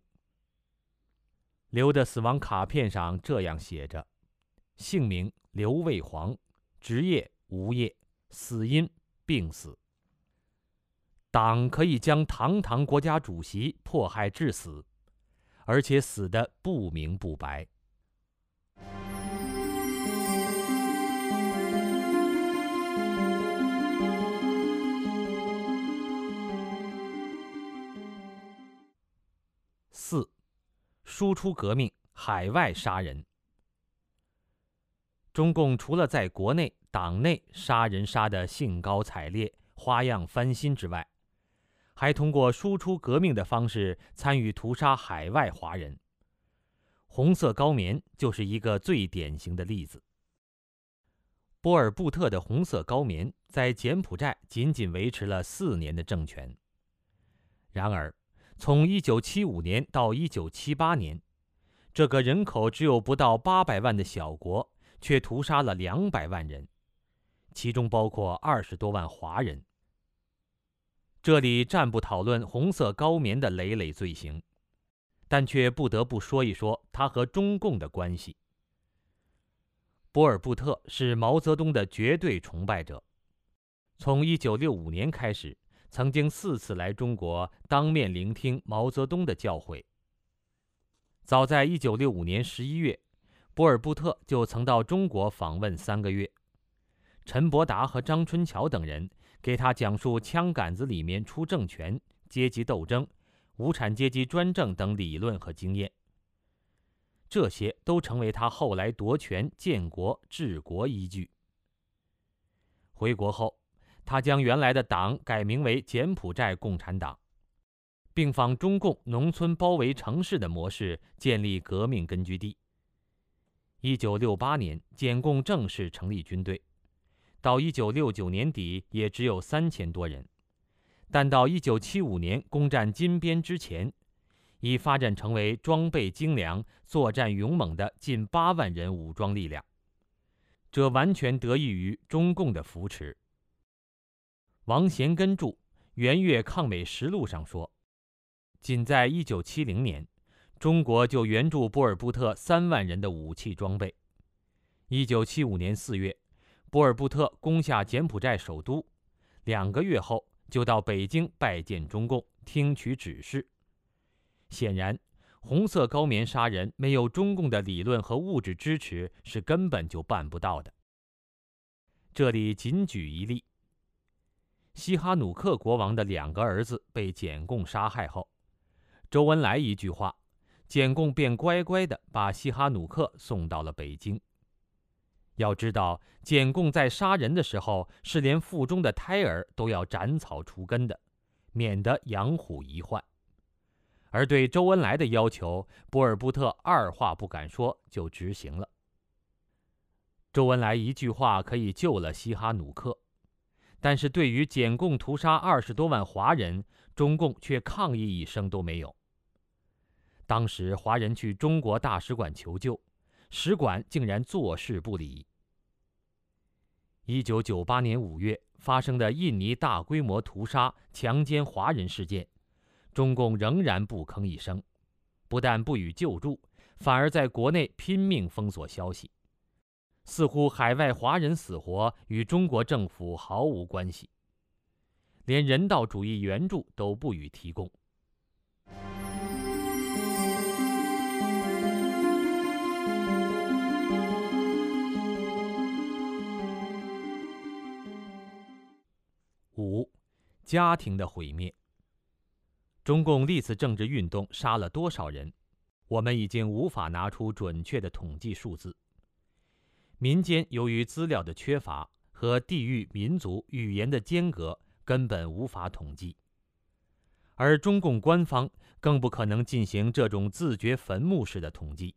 刘的死亡卡片上这样写着：姓名刘卫煌，职业无业，死因病死。党可以将堂堂国家主席迫害致死，而且死的不明不白。输出革命，海外杀人。中共除了在国内党内杀人杀得兴高采烈、花样翻新之外，还通过输出革命的方式参与屠杀海外华人。红色高棉就是一个最典型的例子。波尔布特的红色高棉在柬埔寨仅仅维持了四年的政权，然而。从1975年到1978年，这个人口只有不到800万的小国，却屠杀了200万人，其中包括20多万华人。这里暂不讨论红色高棉的累累罪行，但却不得不说一说他和中共的关系。波尔布特是毛泽东的绝对崇拜者，从1965年开始。曾经四次来中国当面聆听毛泽东的教诲。早在1965年11月，波尔布特就曾到中国访问三个月。陈伯达和张春桥等人给他讲述枪杆子里面出政权、阶级斗争、无产阶级专政等理论和经验，这些都成为他后来夺权、建国、治国依据。回国后。他将原来的党改名为柬埔寨共产党，并仿中共农村包围城市的模式建立革命根据地。一九六八年，柬共正式成立军队，到一九六九年底也只有三千多人，但到一九七五年攻占金边之前，已发展成为装备精良、作战勇猛的近八万人武装力量。这完全得益于中共的扶持。王贤根著《元月抗美实录》上说，仅在1970年，中国就援助波尔布特三万人的武器装备。1975年4月，波尔布特攻下柬埔寨首都，两个月后就到北京拜见中共，听取指示。显然，红色高棉杀人没有中共的理论和物质支持是根本就办不到的。这里仅举一例。西哈努克国王的两个儿子被柬共杀害后，周恩来一句话，柬共便乖乖地把西哈努克送到了北京。要知道，柬共在杀人的时候是连腹中的胎儿都要斩草除根的，免得养虎遗患。而对周恩来的要求，波尔布特二话不敢说就执行了。周恩来一句话可以救了西哈努克，但是对于柬共屠杀二十多万华人，中共却抗议一声都没有。当时华人去中国大使馆求救，使馆竟然坐视不理。一九九八年五月发生的印尼大规模屠杀、强奸华人事件，中共仍然不吭一声，不但不予救助，反而在国内拼命封锁消息，似乎海外华人死活与中国政府毫无关系，连人道主义援助都不予提供。五，家庭的毁灭。中共历次政治运动杀了多少人，我们已经无法拿出准确的统计数字。民间由于资料的缺乏和地域、民族、语言的间隔，根本无法统计。而中共官方更不可能进行这种自掘坟墓式的统计。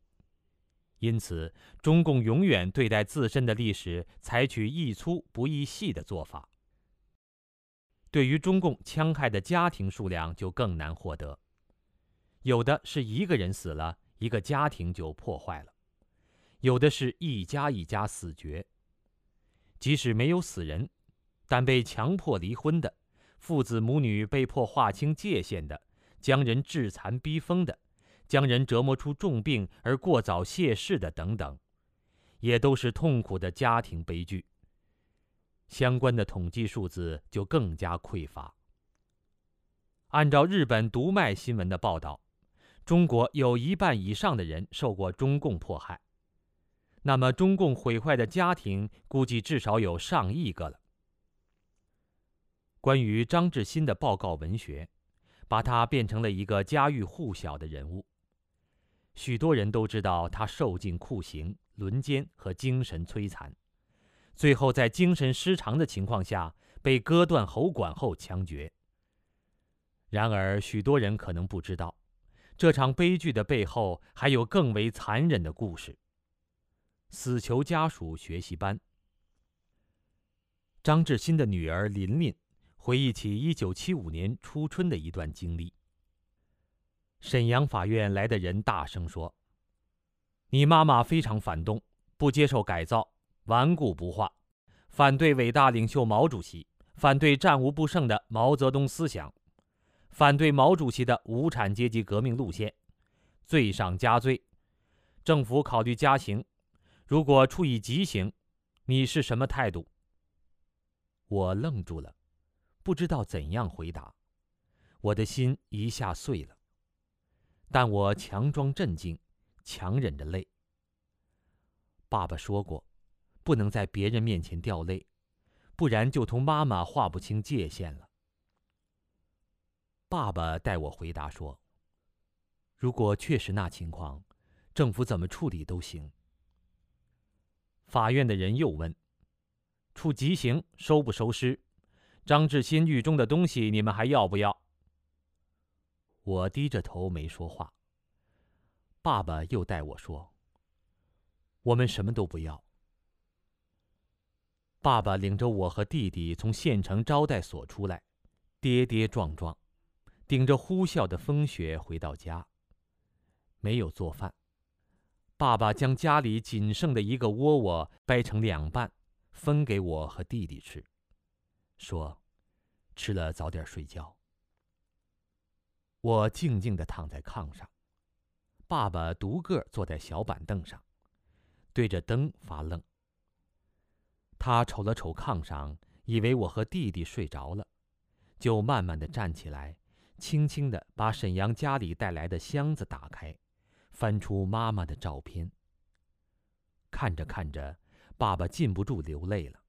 因此，中共永远对待自身的历史采取易粗不易细的做法。对于中共戕害的家庭数量就更难获得，有的是一个人死了，一个家庭就破坏了；有的是一家一家死绝。即使没有死人，但被强迫离婚的，父子母女被迫划清界限的，将人致残逼疯的，将人折磨出重病而过早谢世的等等，也都是痛苦的家庭悲剧。相关的统计数字就更加匮乏。按照日本读卖新闻的报道，中国有一半以上的人受过中共迫害，那么中共毁坏的家庭估计至少有上亿个了。关于张志新的报告文学，把他变成了一个家喻户晓的人物，许多人都知道他受尽酷刑、轮奸和精神摧残。最后，在精神失常的情况下被割断喉管后枪决。然而，许多人可能不知道，这场悲剧的背后还有更为残忍的故事。死囚家属学习班。张志新的女儿琳琳回忆起1975年初春的一段经历。沈阳法院来的人大声说：“你妈妈非常反动，不接受改造。”顽固不化，反对伟大领袖毛主席，反对战无不胜的毛泽东思想，反对毛主席的无产阶级革命路线，罪上加罪。政府考虑加刑，如果处以极刑，你是什么态度？我愣住了，不知道怎样回答。我的心一下碎了，但我强装镇静，强忍着泪。爸爸说过。不能在别人面前掉泪，不然就同妈妈划不清界限了。爸爸代我回答说：“如果确实那情况，政府怎么处理都行。”法院的人又问：“处极刑收不收尸？张志新狱中的东西你们还要不要？”我低着头没说话。爸爸又代我说：“我们什么都不要。”爸爸领着我和弟弟从县城招待所出来，跌跌撞撞，顶着呼啸的风雪回到家。没有做饭，爸爸将家里仅剩的一个窝窝掰成两半，分给我和弟弟吃，说：“吃了早点睡觉。”我静静地躺在炕上，爸爸独个坐在小板凳上，对着灯发愣。他瞅了瞅炕上，以为我和弟弟睡着了，就慢慢的站起来，轻轻的把沈阳家里带来的箱子打开，翻出妈妈的照片。看着看着，爸爸禁不住流泪了。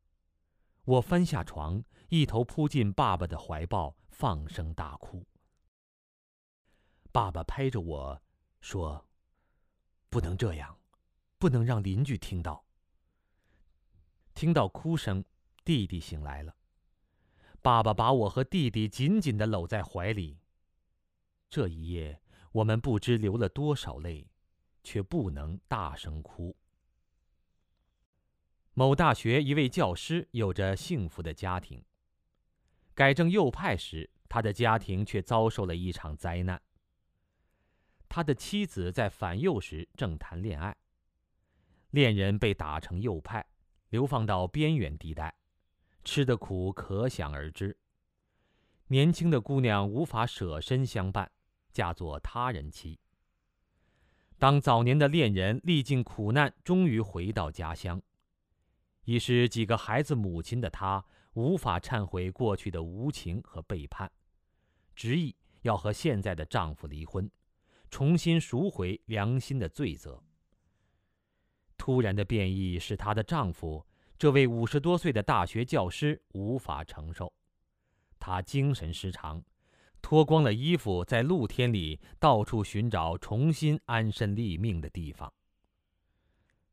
我翻下床，一头扑进爸爸的怀抱，放声大哭。爸爸拍着我说：“不能这样，不能让邻居听到。”听到哭声，弟弟醒来了。爸爸把我和弟弟紧紧的搂在怀里。这一夜，我们不知流了多少泪，却不能大声哭。某大学一位教师有着幸福的家庭。改正右派时，他的家庭却遭受了一场灾难。他的妻子在反右时正谈恋爱，恋人被打成右派，流放到边远地带，吃的苦可想而知。年轻的姑娘无法舍身相伴，嫁作他人妻。当早年的恋人历尽苦难，终于回到家乡，已是几个孩子母亲的她，无法忏悔过去的无情和背叛，执意要和现在的丈夫离婚，重新赎回良心的罪责。突然的变异使她的丈夫，这位五十多岁的大学教师无法承受，他精神失常。脱光了衣服，在露天里到处寻找重新安身立命的地方。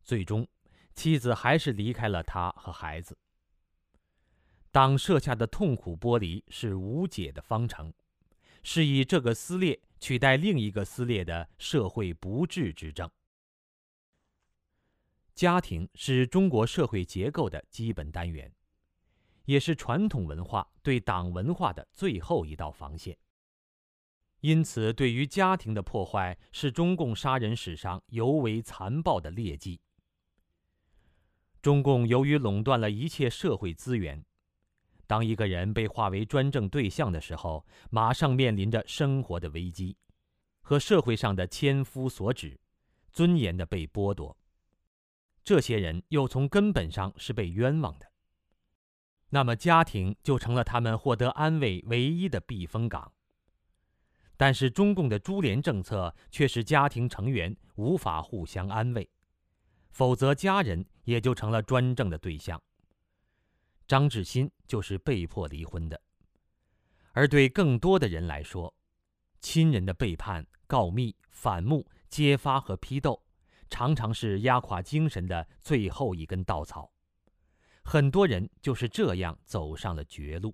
最终，妻子还是离开了他和孩子。当设下的痛苦剥离是无解的方程，是以这个撕裂取代另一个撕裂的社会不治之症。家庭是中国社会结构的基本单元。也是传统文化对党文化的最后一道防线。因此，对于家庭的破坏是中共杀人史上尤为残暴的劣迹。中共由于垄断了一切社会资源，当一个人被划为专政对象的时候，马上面临着生活的危机，和社会上的千夫所指，尊严的被剥夺。这些人又从根本上是被冤枉的。那么，家庭就成了他们获得安慰唯一的避风港。但是，中共的株连政策却使家庭成员无法互相安慰，否则家人也就成了专政的对象。张志新就是被迫离婚的。而对更多的人来说，亲人的背叛、告密、反目、揭发和批斗，常常是压垮精神的最后一根稻草。很多人就是这样走上了绝路。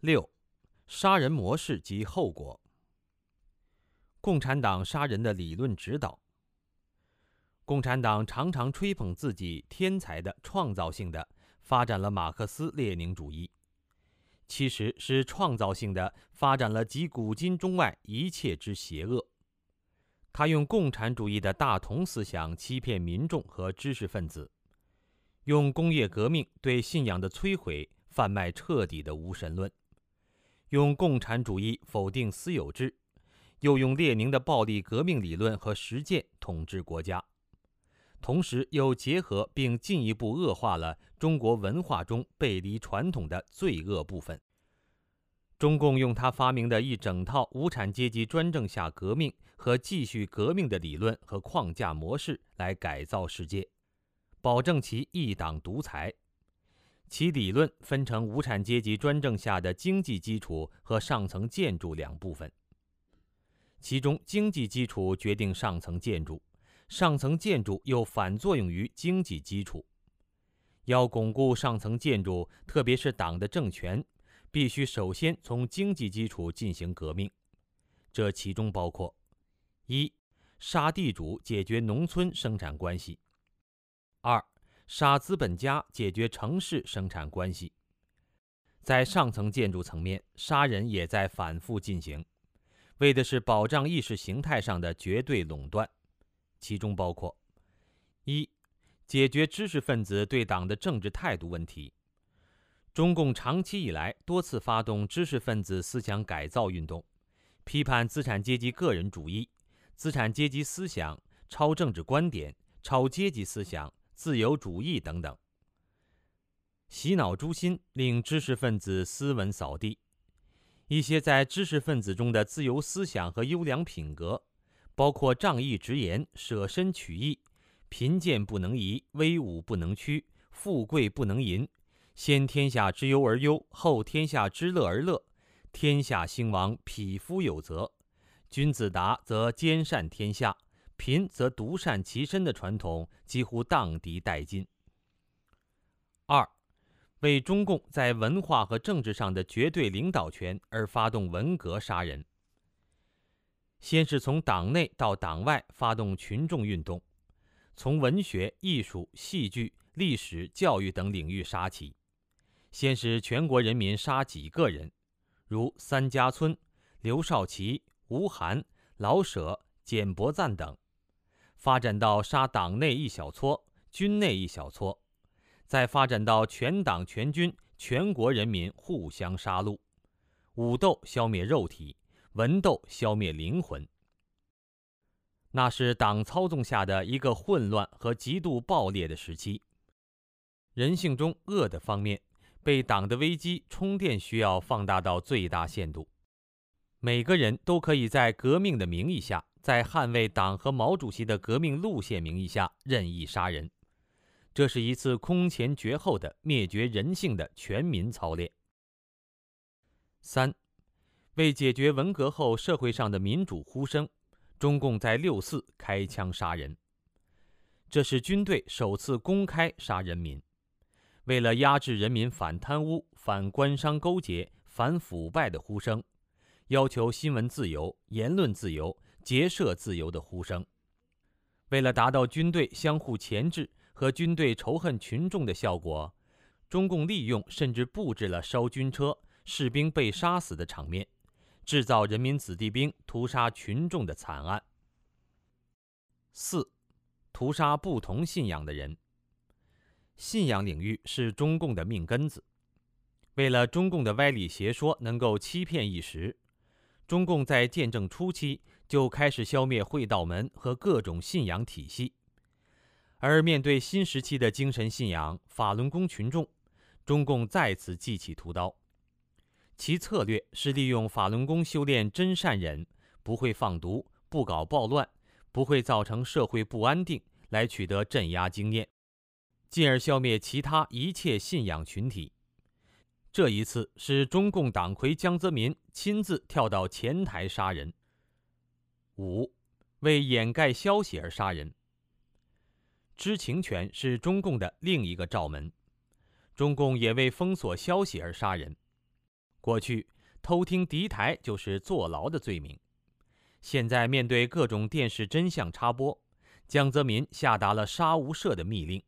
六，杀人模式及后果。共产党杀人的理论指导。共产党常常吹捧自己天才的、创造性的发展了马克思列宁主义。其实是创造性的发展了集古今中外一切之邪恶。他用共产主义的大同思想欺骗民众和知识分子，用工业革命对信仰的摧毁贩卖彻底的无神论，用共产主义否定私有制，又用列宁的暴力革命理论和实践统治国家。同时又结合并进一步恶化了中国文化中背离传统的罪恶部分。中共用他发明的一整套无产阶级专政下革命和继续革命的理论和框架模式来改造世界，保证其一党独裁。其理论分成无产阶级专政下的经济基础和上层建筑两部分，其中经济基础决定上层建筑。上层建筑又反作用于经济基础，要巩固上层建筑，特别是党的政权，必须首先从经济基础进行革命。这其中包括：一、杀地主解决农村生产关系；二、杀资本家解决城市生产关系。在上层建筑层面，杀人也在反复进行，为的是保障意识形态上的绝对垄断。其中包括：一、解决知识分子对党的政治态度问题。中共长期以来多次发动知识分子思想改造运动，批判资产阶级个人主义、资产阶级思想、超政治观点、超阶级思想、自由主义等等，洗脑诛心，令知识分子斯文扫地。一些在知识分子中的自由思想和优良品格。包括仗义直言、舍身取义、贫贱不能移、威武不能屈、富贵不能淫、先天下之忧而忧，后天下之乐而乐、天下兴亡，匹夫有责、君子达则兼善天下，贫则独善其身的传统几乎荡涤殆尽。二，为中共在文化和政治上的绝对领导权而发动文革杀人。先是从党内到党外发动群众运动，从文学、艺术、戏剧、历史、教育等领域杀起。先是全国人民杀几个人，如三家村、刘少奇、吴晗、老舍、简伯赞等，发展到杀党内一小撮、军内一小撮，再发展到全党全军、全国人民互相杀戮，武斗消灭肉体，文斗消灭灵魂。那是党操纵下的一个混乱和极度暴烈的时期。人性中恶的方面。被党的危机充电需要放大到最大限度，每个人都可以在革命的名义下，在捍卫党和毛主席的革命路线名义下任意杀人，这是一次空前绝后的灭绝人性的全民操练。三，为解决文革后社会上的民主呼声，中共在六四开枪杀人，这是军队首次公开杀人民。为了压制人民反贪污、反官商勾结、反腐败的呼声，要求新闻自由、言论自由、结社自由的呼声，为了达到军队相互钳制和军队仇恨群众的效果，中共利用甚至布置了烧军车、士兵被杀死的场面，制造人民子弟兵屠杀群众的惨案。四，屠杀不同信仰的人。信仰领域是中共的命根子。为了中共的歪理邪说能够欺骗一时，中共在建政初期就开始消灭会道门和各种信仰体系。而面对新时期的精神信仰法轮功群众，中共再次记起屠刀。其策略是利用法轮功修炼真善忍，不会放毒，不搞暴乱，不会造成社会不安定，来取得镇压经验。进而消灭其他一切信仰群体。这一次是中共党魁江泽民亲自跳到前台杀人。五，为掩盖消息而杀人。知情权是中共的另一个罩门，中共也为封锁消息而杀人。过去偷听敌台就是坐牢的罪名，现在面对各种电视真相插播，江泽民下达了杀无赦的密令。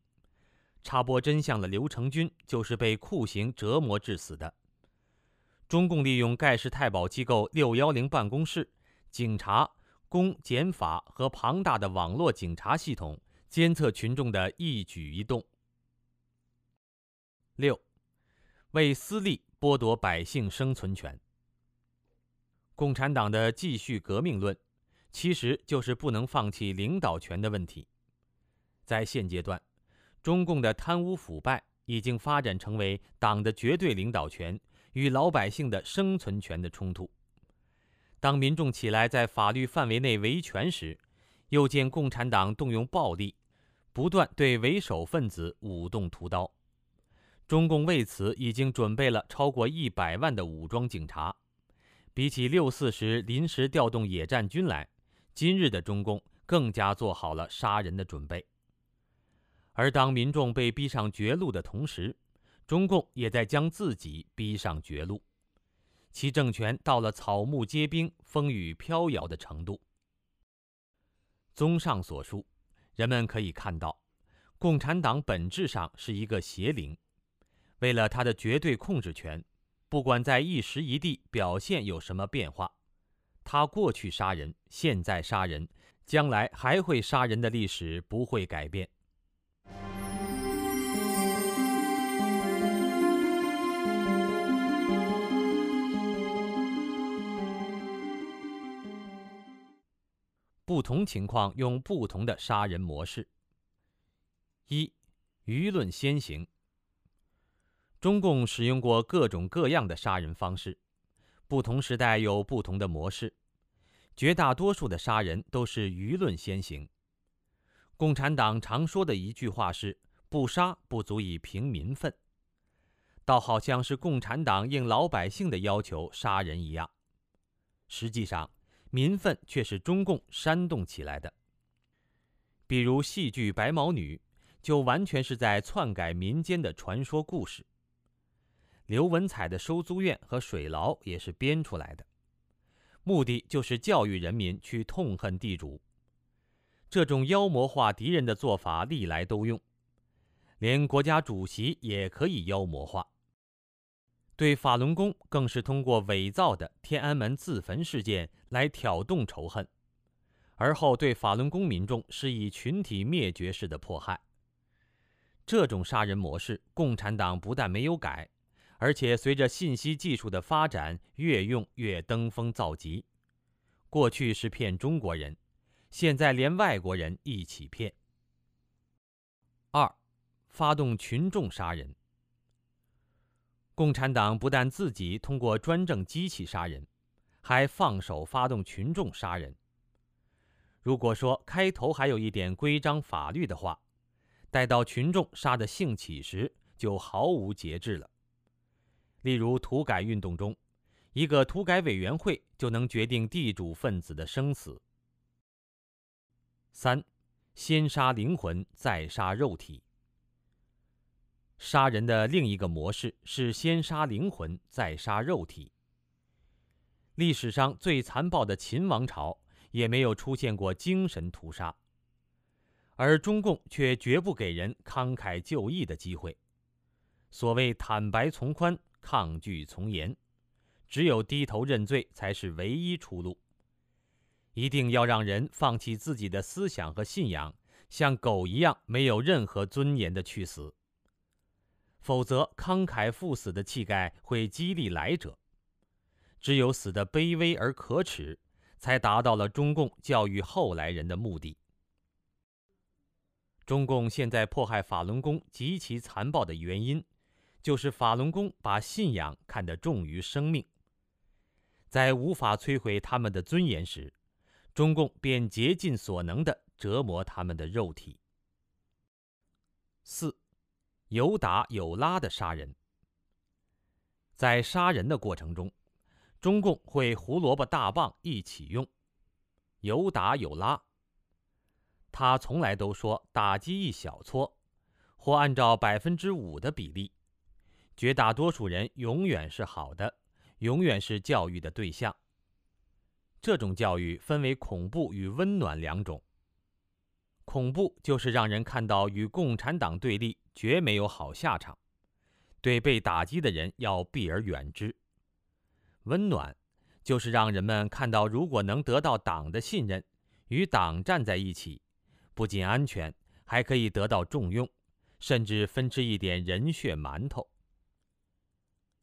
插播真相的刘成军就是被酷刑折磨致死的。中共利用盖世太保机构六幺零办公室、警察、公检法和庞大的网络警察系统，监测群众的一举一动。六，为私利剥夺百姓生存权。共产党的继续革命论，其实就是不能放弃领导权的问题。在现阶段。中共的贪污腐败已经发展成为党的绝对领导权与老百姓的生存权的冲突。当民众起来在法律范围内维权时，又见共产党动用暴力，不断对为首分子舞动屠刀。中共为此已经准备了超过一百万的武装警察，比起六四时临时调动野战军来，今日的中共更加做好了杀人的准备。而当民众被逼上绝路的同时，中共也在将自己逼上绝路，其政权到了草木皆兵、风雨飘摇的程度。综上所述，人们可以看到，共产党本质上是一个邪灵，为了他的绝对控制权，不管在一时一地表现有什么变化，他过去杀人、现在杀人、将来还会杀人的历史不会改变。不同情况用不同的杀人模式。一，舆论先行。中共使用过各种各样的杀人方式，不同时代有不同的模式，绝大多数的杀人都是舆论先行。共产党常说的一句话是“不杀不足以平民愤”，倒好像是共产党应老百姓的要求杀人一样，实际上。民愤却是中共煽动起来的。比如戏剧《白毛女》，就完全是在篡改民间的传说故事，刘文彩的收租院和水牢也是编出来的，目的就是教育人民去痛恨地主。这种妖魔化敌人的做法历来都用，连国家主席也可以妖魔化。对法轮功更是通过伪造的天安门自焚事件来挑动仇恨，而后对法轮功民众施以群体灭绝式的迫害。这种杀人模式，共产党不但没有改，而且随着信息技术的发展，越用越登峰造极。过去是骗中国人，现在连外国人一起骗。二，发动群众杀人。共产党不但自己通过专政机器杀人，还放手发动群众杀人。如果说开头还有一点规章法律的话，待到群众杀得兴起时，就毫无节制了。例如土改运动中，一个土改委员会就能决定地主分子的生死。三，先杀灵魂，再杀肉体。杀人的另一个模式是先杀灵魂，再杀肉体。历史上最残暴的秦王朝也没有出现过精神屠杀，而中共却绝不给人慷慨就义的机会。所谓坦白从宽，抗拒从严，只有低头认罪才是唯一出路。一定要让人放弃自己的思想和信仰，像狗一样没有任何尊严的去死。否则，慷慨赴死的气概会激励来者。只有死得卑微而可耻，才达到了中共教育后来人的目的。中共现在迫害法轮功极其残暴的原因，就是法轮功把信仰看得重于生命。在无法摧毁他们的尊严时，中共便竭尽所能地折磨他们的肉体。四。有打有拉的杀人，在杀人的过程中，中共会胡萝卜大棒一起用，有打有拉。他从来都说打击一小撮，或按照百分之五的比例，绝大多数人永远是好的，永远是教育的对象。这种教育分为恐怖与温暖两种。恐怖就是让人看到与共产党对立。绝没有好下场，对被打击的人要避而远之。温暖，就是让人们看到，如果能得到党的信任，与党站在一起，不仅安全，还可以得到重用，甚至分吃一点人血馒头。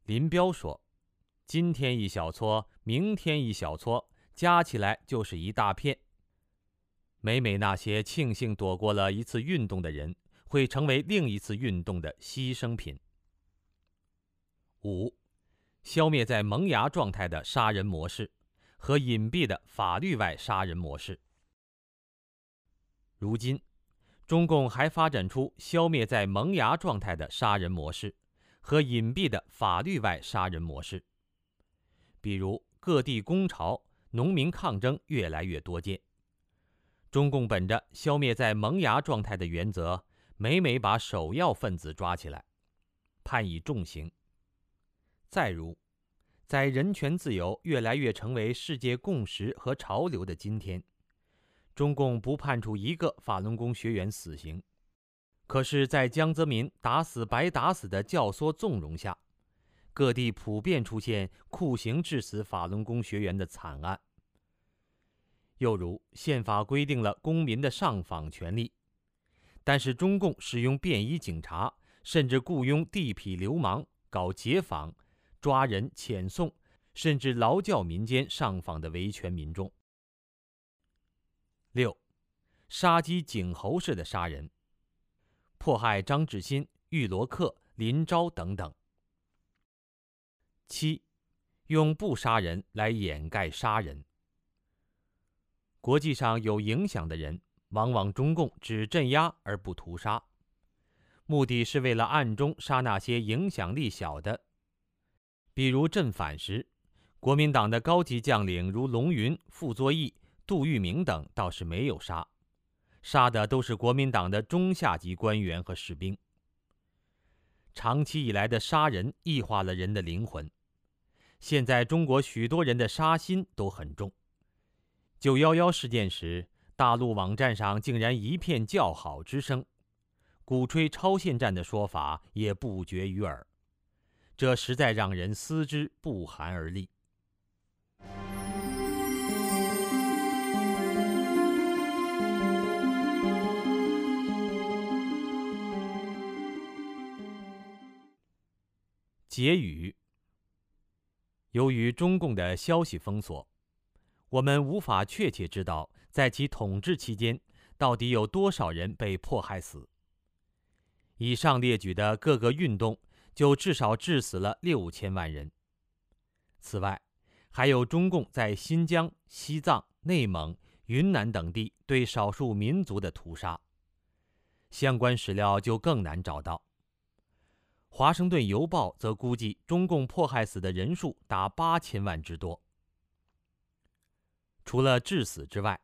林彪说：“今天一小撮，明天一小撮，加起来就是一大片。”每每那些庆幸躲过了一次运动的人。会成为另一次运动的牺牲品。五，消灭在萌芽状态的杀人模式和隐蔽的法律外杀人模式。如今，中共还发展出消灭在萌芽状态的杀人模式和隐蔽的法律外杀人模式。比如，各地工潮、农民抗争越来越多见，中共本着消灭在萌芽状态的原则。每每把首要分子抓起来，判以重刑。再如，在人权自由越来越成为世界共识和潮流的今天，中共不判处一个法轮功学员死刑，可是，在江泽民打死白打死的教唆纵容下，各地普遍出现酷刑致死法轮功学员的惨案。又如，宪法规定了公民的上访权利。但是中共使用便衣警察，甚至雇佣地痞流氓搞劫访、抓人、遣送，甚至劳教民间上访的维权民众。六，杀鸡儆猴式的杀人，迫害张志新、玉罗克、林昭等等。七，用不杀人来掩盖杀人。国际上有影响的人。往往中共只镇压而不屠杀，目的是为了暗中杀那些影响力小的。比如镇反时，国民党的高级将领如龙云、傅作义、杜聿明等倒是没有杀，杀的都是国民党的中下级官员和士兵。长期以来的杀人异化了人的灵魂。现在中国许多人的杀心都很重。九幺幺事件时，大陆网站上竟然一片叫好之声，鼓吹超限战的说法也不绝于耳，这实在让人思之不寒而栗。结语：由于中共的消息封锁，我们无法确切知道在其统治期间到底有多少人被迫害死。以上列举的各个运动就至少致死了六千万人。此外，还有中共在新疆、西藏、内蒙、云南等地对少数民族的屠杀，相关史料就更难找到。《华盛顿邮报》则估计，中共迫害死的人数达八千万之多。除了致死之外，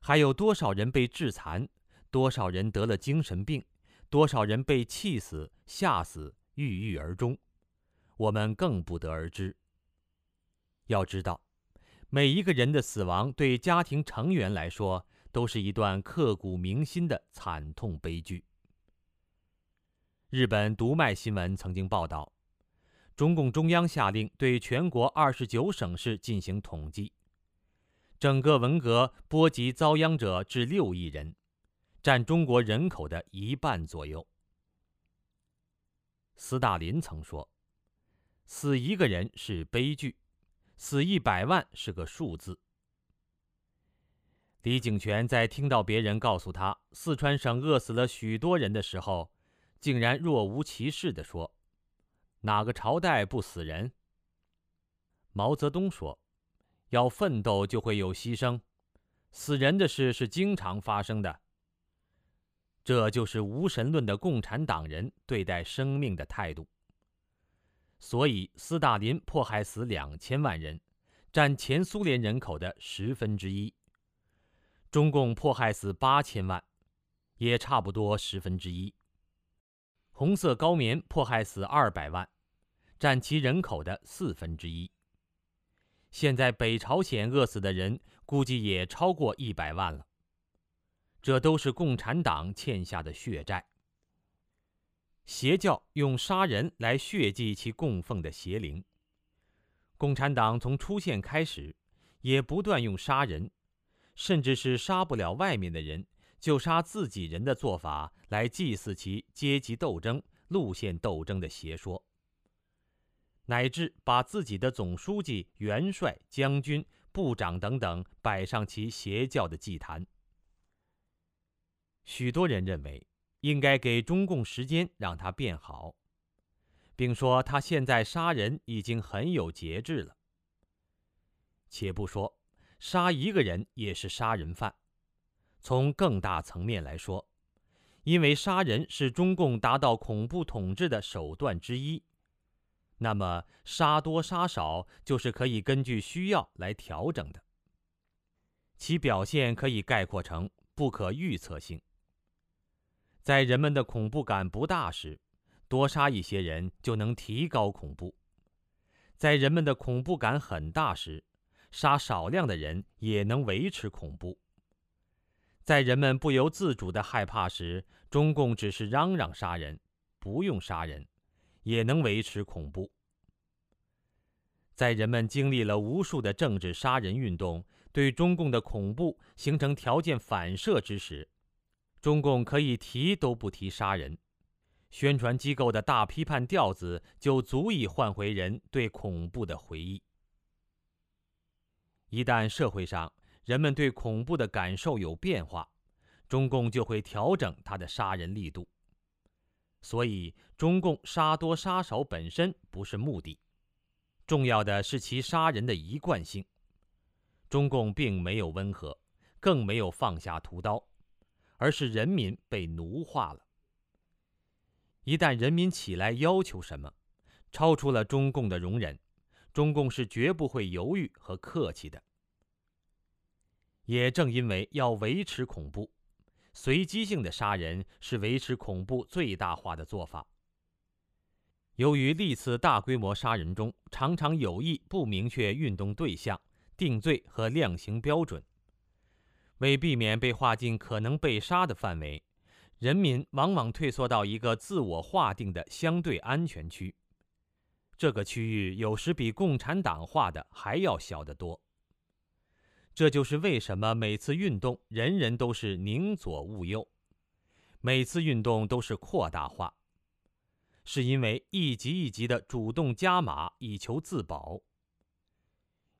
还有多少人被致残？多少人得了精神病？多少人被气死、吓死、郁郁而终？我们更不得而知。要知道，每一个人的死亡对家庭成员来说，都是一段刻骨铭心的惨痛悲剧。日本读卖新闻曾经报道，中共中央下令对全国二十九省市进行统计，整个文革波及遭殃者至六亿人，占中国人口的一半左右。斯大林曾说：“死一个人是悲剧，死一百万是个数字。”李井泉在听到别人告诉他四川省饿死了许多人的时候，竟然若无其事地说：“哪个朝代不死人？”毛泽东说：“要奋斗就会有牺牲，死人的事是经常发生的。”这就是无神论的共产党人对待生命的态度。所以，斯大林迫害死两千万人，占前苏联人口的十分之一；中共迫害死八千万，也差不多十分之一。红色高棉迫害死二百万，占其人口的四分之一。现在北朝鲜饿死的人估计也超过一百万了。这都是共产党欠下的血债。邪教用杀人来血祭其供奉的邪灵。共产党从出现开始，也不断用杀人，甚至是杀不了外面的人。就杀自己人的做法来祭祀其阶级斗争、路线斗争的邪说，乃至把自己的总书记、元帅、将军、部长等等摆上其邪教的祭坛。许多人认为应该给中共时间让他变好，并说他现在杀人已经很有节制了。且不说杀一个人也是杀人犯。从更大层面来说，因为杀人是中共达到恐怖统治的手段之一，那么杀多杀少就是可以根据需要来调整的。其表现可以概括成不可预测性。在人们的恐怖感不大时，多杀一些人就能提高恐怖；在人们的恐怖感很大时，杀少量的人也能维持恐怖。在人们不由自主的害怕时，中共只是嚷嚷杀人，不用杀人，也能维持恐怖。在人们经历了无数的政治杀人运动，对中共的恐怖形成条件反射之时，中共可以提都不提杀人，宣传机构的大批判调子就足以唤回人对恐怖的回忆。一旦社会上，人们对恐怖的感受有变化，中共就会调整他的杀人力度。所以，中共杀多杀少本身不是目的，重要的是其杀人的一贯性。中共并没有温和，更没有放下屠刀，而是人民被奴化了。一旦人民起来要求什么，超出了中共的容忍，中共是绝不会犹豫和客气的。也正因为要维持恐怖，随机性的杀人是维持恐怖最大化的做法。由于历次大规模杀人中常常有意不明确运动对象、定罪和量刑标准，为避免被划进可能被杀的范围，人民往往退缩到一个自我划定的相对安全区。这个区域有时比共产党划的还要小得多。这就是为什么每次运动人人都是宁左勿右，每次运动都是扩大化，是因为一级一级的主动加码以求自保。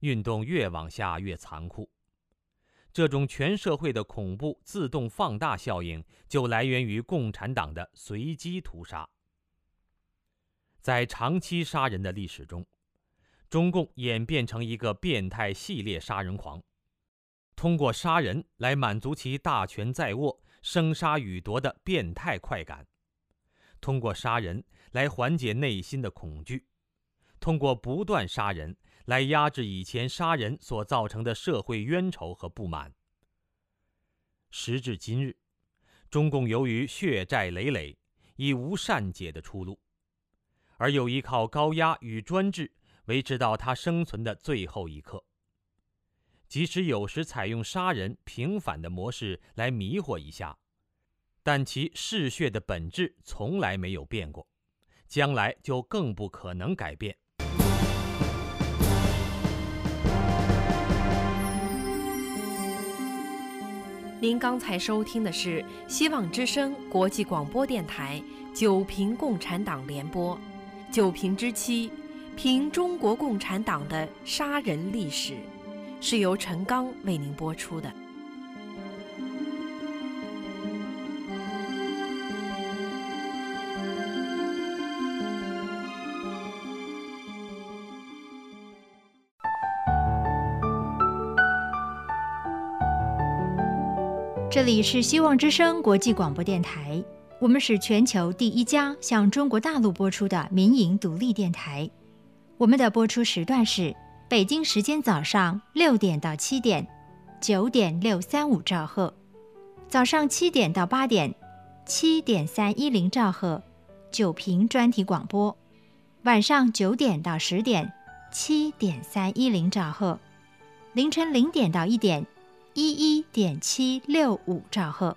运动越往下越残酷，这种全社会的恐怖自动放大效应就来源于共产党的随机屠杀。在长期杀人的历史中，中共演变成一个变态系列杀人狂，通过杀人来满足其大权在握、生杀予夺的变态快感，通过杀人来缓解内心的恐惧，通过不断杀人来压制以前杀人所造成的社会冤仇和不满。时至今日，中共由于血债累累，已无善解的出路。而又依靠高压与专制维持到他生存的最后一刻。即使有时采用杀人平反的模式来迷惑一下，但其嗜血的本质从来没有变过，将来就更不可能改变。您刚才收听的是希望之声国际广播电台《九平共产党联播》。九评之七，评中国共产党的杀人历史，是由陈刚为您播出的。这里是希望之声国际广播电台。我们是全球第一家向中国大陆播出的民营独立电台。我们的播出时段是北京时间早上六点到七点，九点六三五兆赫；早上七点到八点，七点三一零兆赫，九频专题广播；晚上九点到十点，七点三一零兆赫；凌晨零点到一点，一一点七六五兆赫。